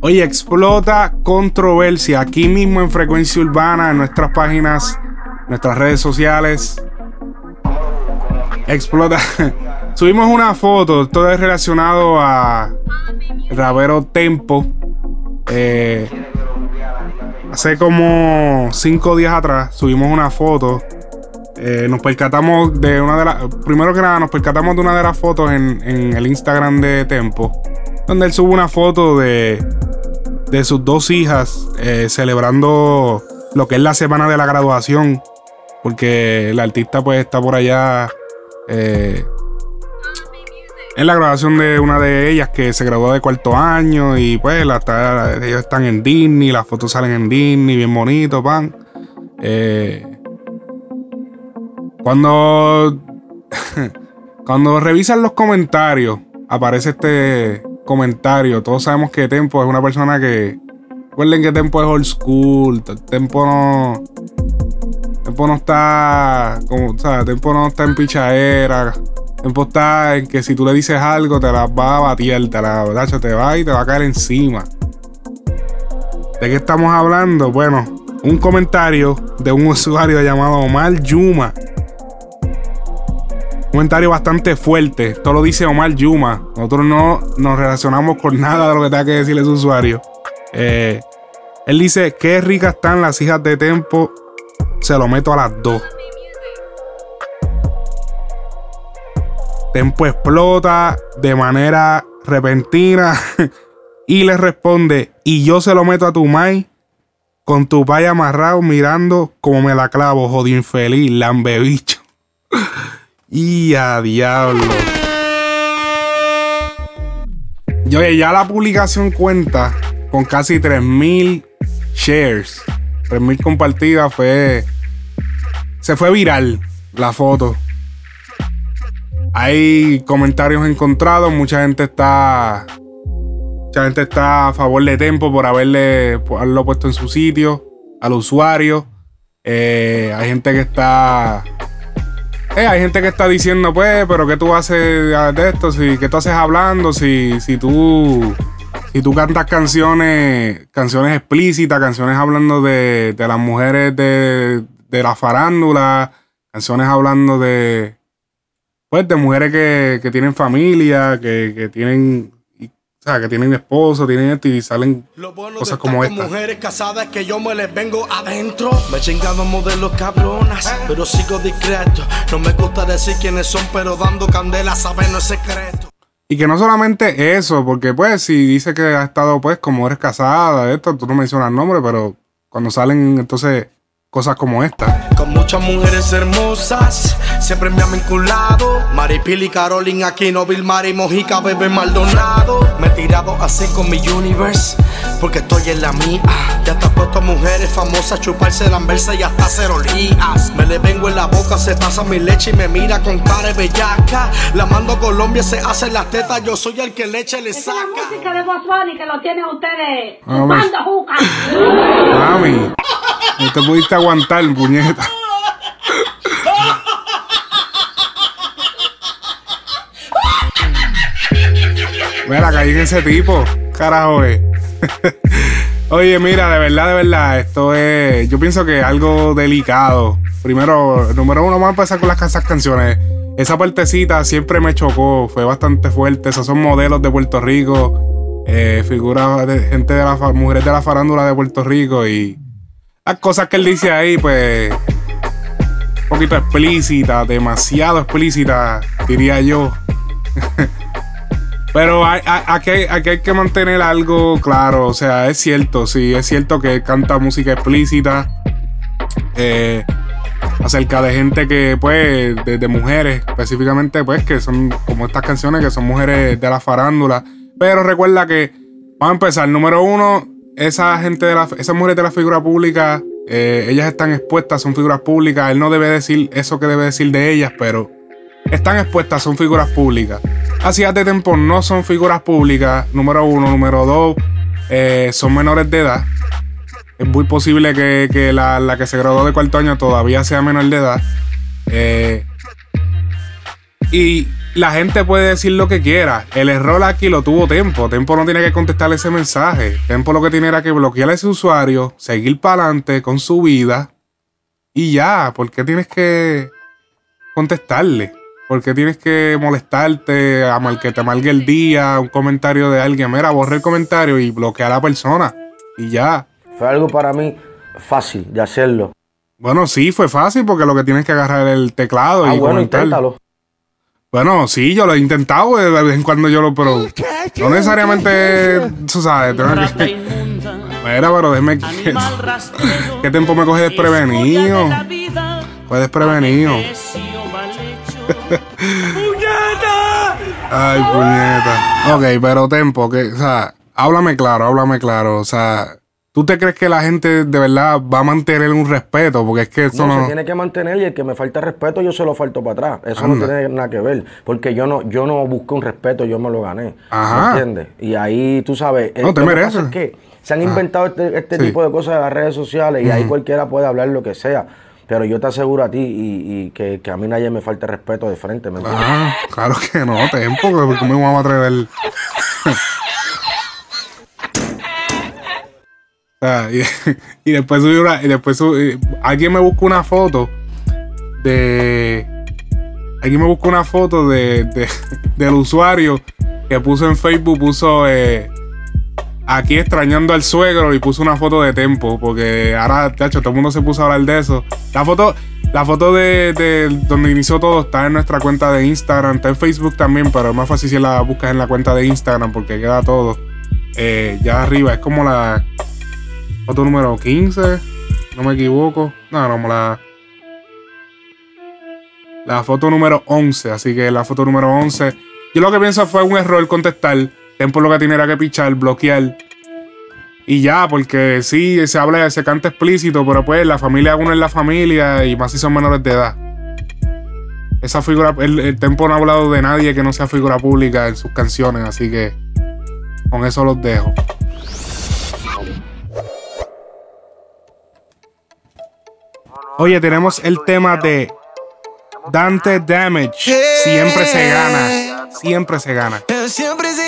Oye, explota controversia aquí mismo en Frecuencia Urbana, en nuestras páginas, nuestras redes sociales. Explota. Subimos una foto, todo es relacionado a el rapero Tempo. Eh, hace como cinco días atrás subimos una foto. Eh, nos percatamos de una de las. Primero que nada, nos percatamos de una de las fotos en el Instagram de Tempo. Donde él sube una foto de, de sus dos hijas eh, celebrando lo que es la semana de la graduación. Porque el artista pues está por allá eh, en la graduación de una de ellas que se graduó de cuarto año y pues la ellos están en Disney, las fotos salen en Disney, bien bonito, pan. Eh, cuando cuando revisan los comentarios aparece este comentario. Todos sabemos que Tempo es una persona que recuerden que Tempo es old school, Tempo no Tempo no está como, o sea, Tempo no está en pichadera. Tempo está en que si tú le dices algo, te la va a batir, te la ¿verdad? te va y te va a caer encima. ¿De qué estamos hablando? Bueno, un comentario de un usuario llamado Omar Yuma. Comentario bastante fuerte. Esto lo dice Omar Yuma. Nosotros no nos relacionamos con nada de lo que tenga que decir ese usuario. Eh, él dice: Qué ricas están las hijas de Tempo se lo meto a las dos. Tempo explota de manera repentina y le responde, y yo se lo meto a tu mai con tu paya amarrado mirando como me la clavo, jodido infeliz, lambebicho. y a diablo. Y oye, ya la publicación cuenta con casi 3000 shares. 3000 compartidas fue. Se fue viral la foto. Hay comentarios encontrados, mucha gente está. Mucha gente está a favor de Tempo por haberle haberlo puesto en su sitio al usuario. Eh, hay gente que está. Eh, hay gente que está diciendo, pues, pero ¿qué tú haces de esto? Si, ¿Qué tú haces hablando? Si, si tú. Si tú cantas canciones, canciones explícitas, canciones hablando de, de las mujeres de, de la farándula, canciones hablando de, pues, de mujeres que, que tienen familia, que, que tienen, o sea, que tienen esposo, tienen esto y salen cosas como esta. mujeres casadas que yo me les vengo adentro. Me he chingado modelos cabronas, pero sigo discreto. No me gusta decir quiénes son, pero dando candela saben no es secreto. Y que no solamente eso, porque pues si dice que ha estado pues como eres casada, esto, tú no mencionas nombre, pero cuando salen entonces cosas como esta. Con muchas mujeres hermosas, siempre me han vinculado. Maripil y Carolina Aquino, Vilmar y Mojica, Bebé Maldonado. Me he tirado así con mi universe, porque estoy en la mía. Ya está puesto a mujeres famosas, chuparse la anversa y hasta hacer olías. Me le vengo en la boca, se pasa mi leche y me mira con cara de bellaca. La mando a Colombia, se hacen las tetas, yo soy el que leche le saca. música de Bunny que lo tienen ustedes juca. Mami, no te pudiste aguantar, puñeta. Mira, caí en ese tipo. Carajo, eh. Oye, mira, de verdad, de verdad, esto es. Yo pienso que algo delicado. Primero, número uno, vamos a empezar con las esas canciones. Esa partecita siempre me chocó, fue bastante fuerte. Esos son modelos de Puerto Rico, eh, figuras de gente de la mujeres de la farándula de Puerto Rico y las cosas que él dice ahí, pues, un poquito explícitas, demasiado explícitas, diría yo. Pero hay- aquí, hay- que mantener algo claro. O sea, es cierto, sí, es cierto que canta música explícita. eh, acerca de gente que, pues, de, de mujeres específicamente, pues, que son como estas canciones que son mujeres de la farándula. Pero recuerda que, vamos a empezar, número uno, esa gente de la, esas mujeres de la figura pública, eh, ellas están expuestas, son figuras públicas. Él no debe decir eso que debe decir de ellas, pero están expuestas, son figuras públicas. Hacías de tiempo no son figuras públicas, número uno. Número dos, eh, son menores de edad. Es muy posible que, que la, la que se graduó de cuarto año todavía sea menor de edad. Eh, y la gente puede decir lo que quiera. El error aquí lo tuvo Tempo. Tempo no tiene que contestar ese mensaje. Tempo lo que tiene era que bloquear a ese usuario, seguir para adelante con su vida. Y ya, ¿por qué tienes que contestarle? ¿Por qué tienes que molestarte, amal que te amargue el día, un comentario de alguien? Mira, borra el comentario y bloquea a la persona. Y ya. Fue algo para mí fácil de hacerlo. Bueno, sí, fue fácil porque lo que tienes que agarrar es el teclado Ah, y bueno, comentar. inténtalo. Bueno, sí, yo lo he intentado de vez en cuando yo lo, pero no necesariamente, tú sabes, tengo que... Mira, pero déjeme quieto. ¿Qué tiempo me coge desprevenido? Fue desprevenido. Ay, puñeta. Ok, pero Tempo, que, o sea, háblame claro, háblame claro. O sea, ¿tú te crees que la gente de verdad va a mantener un respeto? Porque es que eso No, no. se tiene que mantener y el que me falta respeto yo se lo falto para atrás. Eso no tiene nada que ver. Porque yo no, yo no busqué un respeto, yo me lo gané. Ajá. ¿Me entiendes? Y ahí tú sabes. No, eh, te mereces. es que se han Ajá. inventado este, este Sí. tipo de cosas en las redes sociales y ahí cualquiera puede hablar lo que sea. Pero yo te aseguro a ti y, y que, que a mí nadie me falta respeto de frente, ¿me entiendes? Ah, claro que no, Tempo, que ¿cómo me vamos a atrever? Y, después subí una, y después subí- alguien me buscó una foto de alguien me buscó una foto de, de- del usuario que puso en Facebook puso eh, aquí extrañando al suegro y puso una foto de Tempo, porque ahora, hecho, todo el mundo se puso a hablar de eso. La foto, la foto de, de donde inició todo está en nuestra cuenta de Instagram, está en Facebook también, pero es más fácil si la buscas en la cuenta de Instagram porque queda todo. Eh, ya arriba, es como la foto número 15, no me equivoco. No, no, la... La foto número 11, así que la foto número 11. Yo lo que pienso fue un error contestar. Tempo lo que tiene era que pichar, bloquear. Y ya, porque sí, se habla, se canta explícito, pero pues la familia uno es la familia y más si son menores de edad. Esa figura, el, el Tempo no ha hablado de nadie que no sea figura pública en sus canciones, así que con eso los dejo. Oye, tenemos el tema de Dante Damage. Siempre se gana. Siempre se gana. Siempre se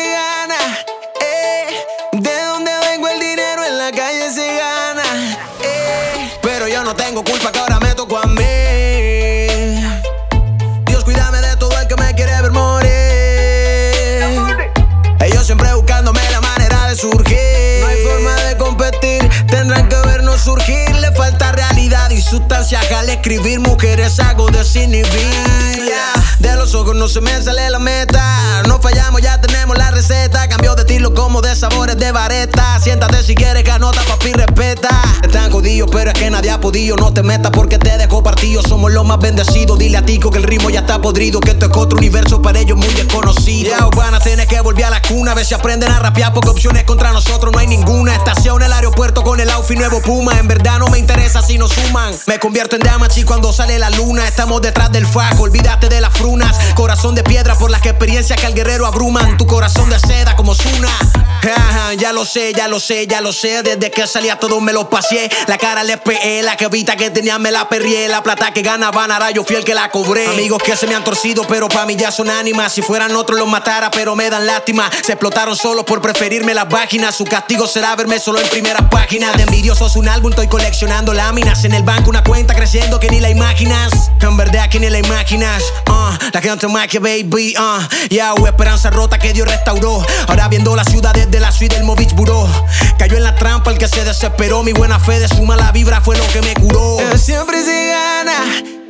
realidad y sustancia. Al escribir mujeres hago desinhibir. De los ojos no se me sale la meta. No fallamos, ya tenemos la receta. Cambio de estilo como de sabores de vareta. Siéntate si quieres que anota, papi, respeta. Están jodidos, pero es que nadie ha podido. No te metas porque te dejo partido. Somos los más bendecidos. Dile a Tico que el ritmo ya está podrido. Que esto es otro universo para ellos muy desconocido. Ya van a tener que volver a la cuna. A ver si aprenden a rapear porque opciones contra nosotros no hay ninguna. Estación el aeropuerto con el outfit nuevo Puma. En verdad no me interesa si nos suman. Me convierto en Damachi cuando sale la luna. Estamos detrás del fajo. Olvídate de las frunas. Corazón de piedra por las experiencias que al guerrero abruman. Tu corazón de seda como Zuna. Ya lo sé, ya lo sé, ya lo sé. Desde que salí a todos me lo pasé. La cara le pegué, la que vista que tenía me la perrié. La plata que ganaban, ahora yo fiel que la cobré. Amigos que se me han torcido, pero pa' mí ya son ánimas. Si fueran otros los matara, pero me dan lástima. Se explotaron solo por preferirme las páginas. Su castigo será verme solo en primera página. De envidiosos un álbum, estoy coleccionando láminas. En el banco una cuenta creciendo que ni la imaginas. En verdad que ni la imaginas. Uh, la que no te maquia, baby. Uh, hubo esperanza rota que Dios restauró. Ahora viendo la ciudad desde la suite del Movich Buró. Cayó en la trampa el que se desesperó. Mi buena fe de su mala vibra fue lo que me curó. Siempre se gana.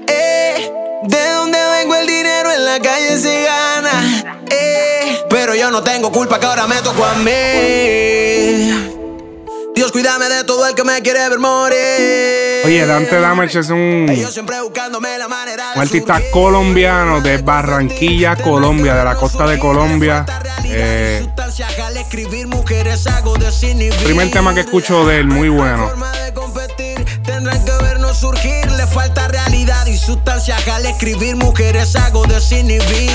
Eh. De donde vengo el dinero en la calle se gana. Eh. Pero yo no tengo culpa que ahora me tocó a mí. Dios cuídame de todo el que me quiere ver morir. Oye, Dante Damage es un, un artista colombiano de Barranquilla, Colombia, de la costa de Colombia. Eh, primer tema que escucho de él, muy bueno. Tendrán que vernos surgir, falta realidad y sustancia. Al escribir mujeres hago desinhibir.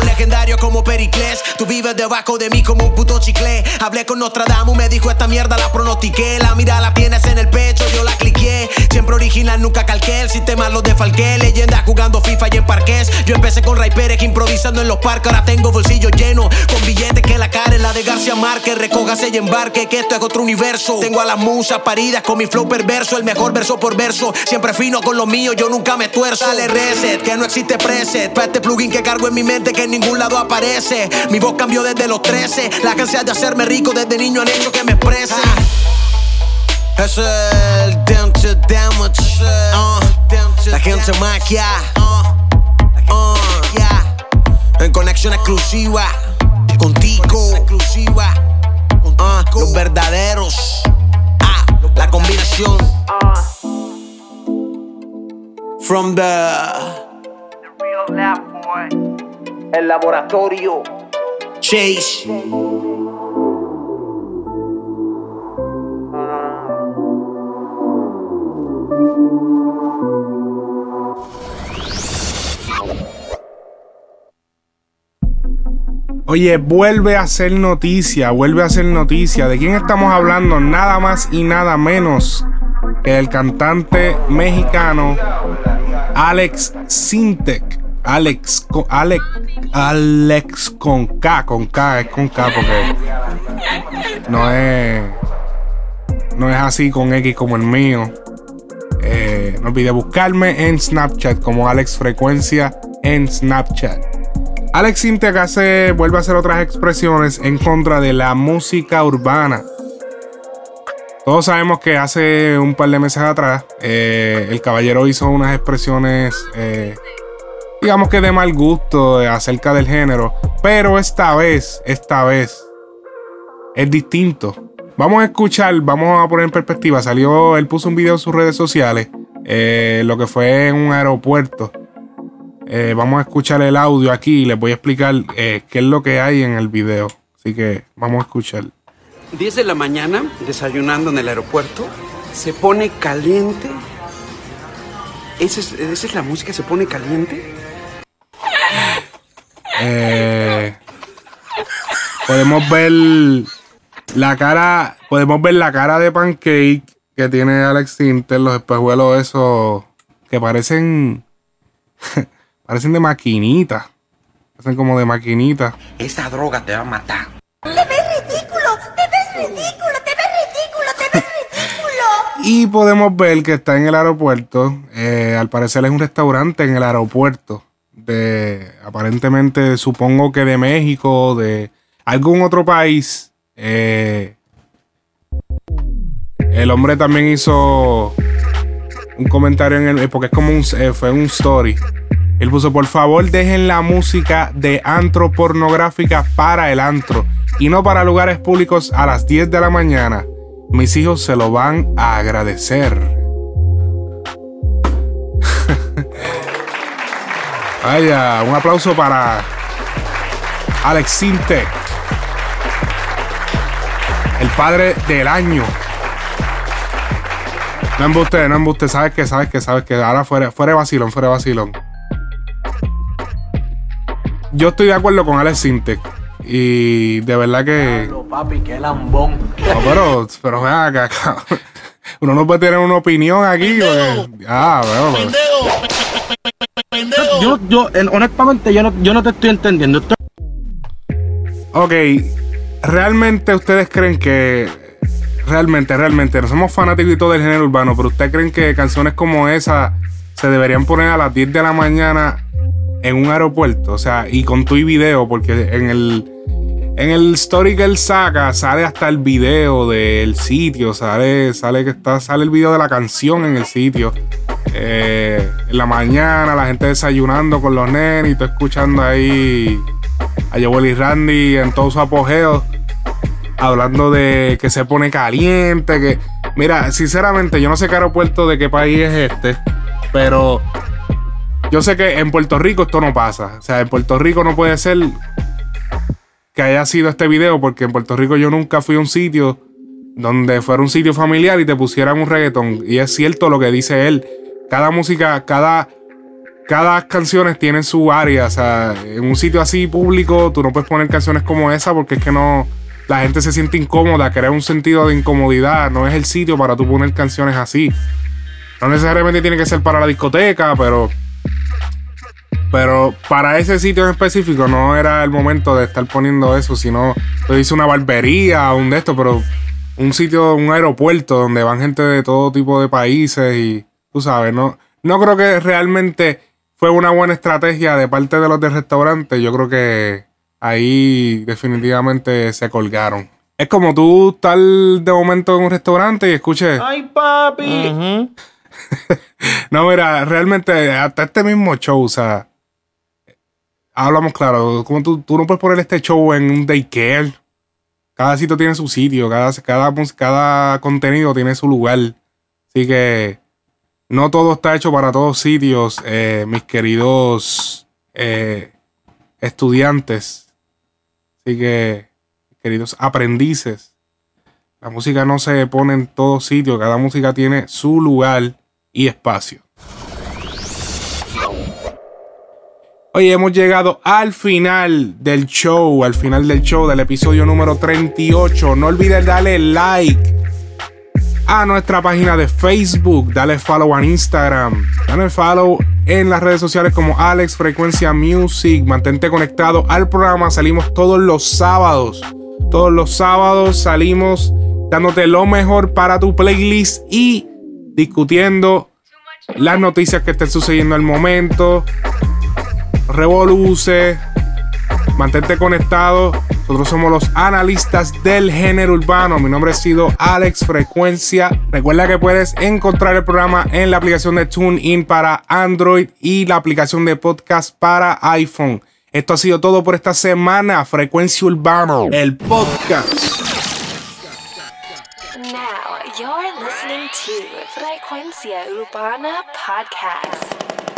Un legendario como Pericles, tú vives debajo de mí como un puto chicle. Hablé con Nostradamus, me dijo esta mierda la pronostiqué. La mira la tienes en el pecho, yo la cliqué. Siempre original, nunca calqué. El sistema lo defalqué. Leyenda jugando FIFA y en parques. Yo empecé con Ray Pérez improvisando en los parques. Ahora tengo bolsillo lleno con billetes que la cara es la de García Márquez. Recógase y embarque, que esto es otro universo. Tengo a las musas paridas con mi flow perverso. El mejor verso por verso. Siempre con lo mío, yo nunca me tuerzo. Dale reset, que no existe preset. Pa' este plugin que cargo en mi mente que en ningún lado aparece. Mi voz cambió desde los 13. La ansia de hacerme rico desde niño han hecho que me exprese. Ese es el Damage. Uh, la gente maquia. Uh, yeah. En conexión exclusiva. Contigo. Exclusiva. Uh, los verdaderos. Ah, la combinación. From the. El laboratorio. Chase. Oye, vuelve a ser noticia, vuelve a ser noticia. ¿De quién estamos hablando? Nada más y nada menos el cantante mexicano Alex Sintek. Alex, Alex, Alex con K, con K, es con K porque no es, no es así con X como el mío. Eh, no olvide buscarme en Snapchat como Alex Frecuencia en Snapchat. Alex Sintek hace, vuelve a hacer otras expresiones en contra de la música urbana. Todos sabemos que hace un par de meses atrás eh, el caballero hizo unas expresiones, eh, digamos que de mal gusto eh, acerca del género, pero esta vez, esta vez es distinto. Vamos a escuchar, vamos a poner en perspectiva. Salió, él puso un video en sus redes sociales, lo que fue en un aeropuerto. vamos a escuchar el audio aquí y les voy a explicar qué es lo que hay en el video. Así que vamos a escuchar. 10 de la mañana, desayunando en el aeropuerto, se pone caliente. ¿Esa es, esa es la música? ¿Se pone caliente? Eh, podemos ver la cara, podemos ver la cara de pancake que tiene Alex Sinter, los espejuelos esos que parecen, parecen de maquinita, parecen como de maquinita. Esa droga te va a matar. Y podemos ver que está en el aeropuerto. Eh, al parecer es un restaurante en el aeropuerto. De aparentemente, supongo que de México, de algún otro país. Eh, el hombre también hizo un comentario en el. Porque es como un. Eh, fue un story. Él puso: Por favor, dejen la música de antro pornográfica para el antro y no para lugares públicos a las 10 de la mañana. Mis hijos se lo van a agradecer. Vaya, un aplauso para Alex Sinte, el padre del año. No embuste, no embuste, sabes que, sabes que, sabes que. Ahora fuera, fuera de vacilón, fuera de vacilón. Yo estoy de acuerdo con Alex Sinte. Y de verdad que. papi, qué lambón. No, pero, pero ven acá, cabrón. Uno no puede tener una opinión aquí. Porque, ah, bueno, Yo, yo, honestamente, yo no, yo no te estoy entendiendo. Ok, realmente ustedes creen que. Realmente, realmente, no somos fanáticos y todo del género urbano, pero ustedes creen que canciones como esa se deberían poner a las 10 de la mañana en un aeropuerto, o sea, y con tu y video, porque en el, en el story que él saca sale hasta el video del sitio, sale, sale que está, sale el video de la canción en el sitio. Eh, en la mañana, la gente desayunando con los nenes y tú escuchando ahí a Joel y Randy en todo su apogeo, hablando de que se pone caliente, que... Mira, sinceramente, yo no sé qué aeropuerto de qué país es este, pero yo sé que en Puerto Rico esto no pasa. O sea, en Puerto Rico no puede ser que haya sido este video, porque en Puerto Rico yo nunca fui a un sitio donde fuera un sitio familiar y te pusieran un reggaetón. Y es cierto lo que dice él. Cada música, cada, cada canción tiene su área. O sea, en un sitio así público, tú no puedes poner canciones como esa porque es que no. La gente se siente incómoda, crea un sentido de incomodidad. No es el sitio para tú poner canciones así. No necesariamente tiene que ser para la discoteca, pero pero para ese sitio en específico no era el momento de estar poniendo eso, sino lo hice una barbería, un de esto, pero un sitio, un aeropuerto donde van gente de todo tipo de países y tú sabes, no, no creo que realmente fue una buena estrategia de parte de los del restaurante. Yo creo que ahí definitivamente se colgaron. Es como tú estar de momento en un restaurante y escuches. ¡Ay, papi! no, mira, realmente hasta este mismo show, o sea, hablamos claro, como tú, tú no puedes poner este show en un daycare. Cada sitio tiene su sitio, cada, cada, cada contenido tiene su lugar. Así que no todo está hecho para todos sitios, eh, mis queridos eh, estudiantes. Así que, queridos aprendices, la música no se pone en todos sitios, cada música tiene su lugar y espacio. Hoy hemos llegado al final del show, al final del show del episodio número 38. No olvides darle like a nuestra página de Facebook, dale follow en Instagram, dale follow en las redes sociales como Alex Frecuencia Music. Mantente conectado al programa. Salimos todos los sábados. Todos los sábados salimos dándote lo mejor para tu playlist y discutiendo las noticias que estén sucediendo al momento, revoluce, Mantente conectado. Nosotros somos los analistas del género urbano. Mi nombre ha sido Alex Frecuencia. Recuerda que puedes encontrar el programa en la aplicación de TuneIn para Android y la aplicación de podcast para iPhone. Esto ha sido todo por esta semana. Frecuencia Urbano, el podcast. Now you're listening to Frecuencia Urbana Podcast.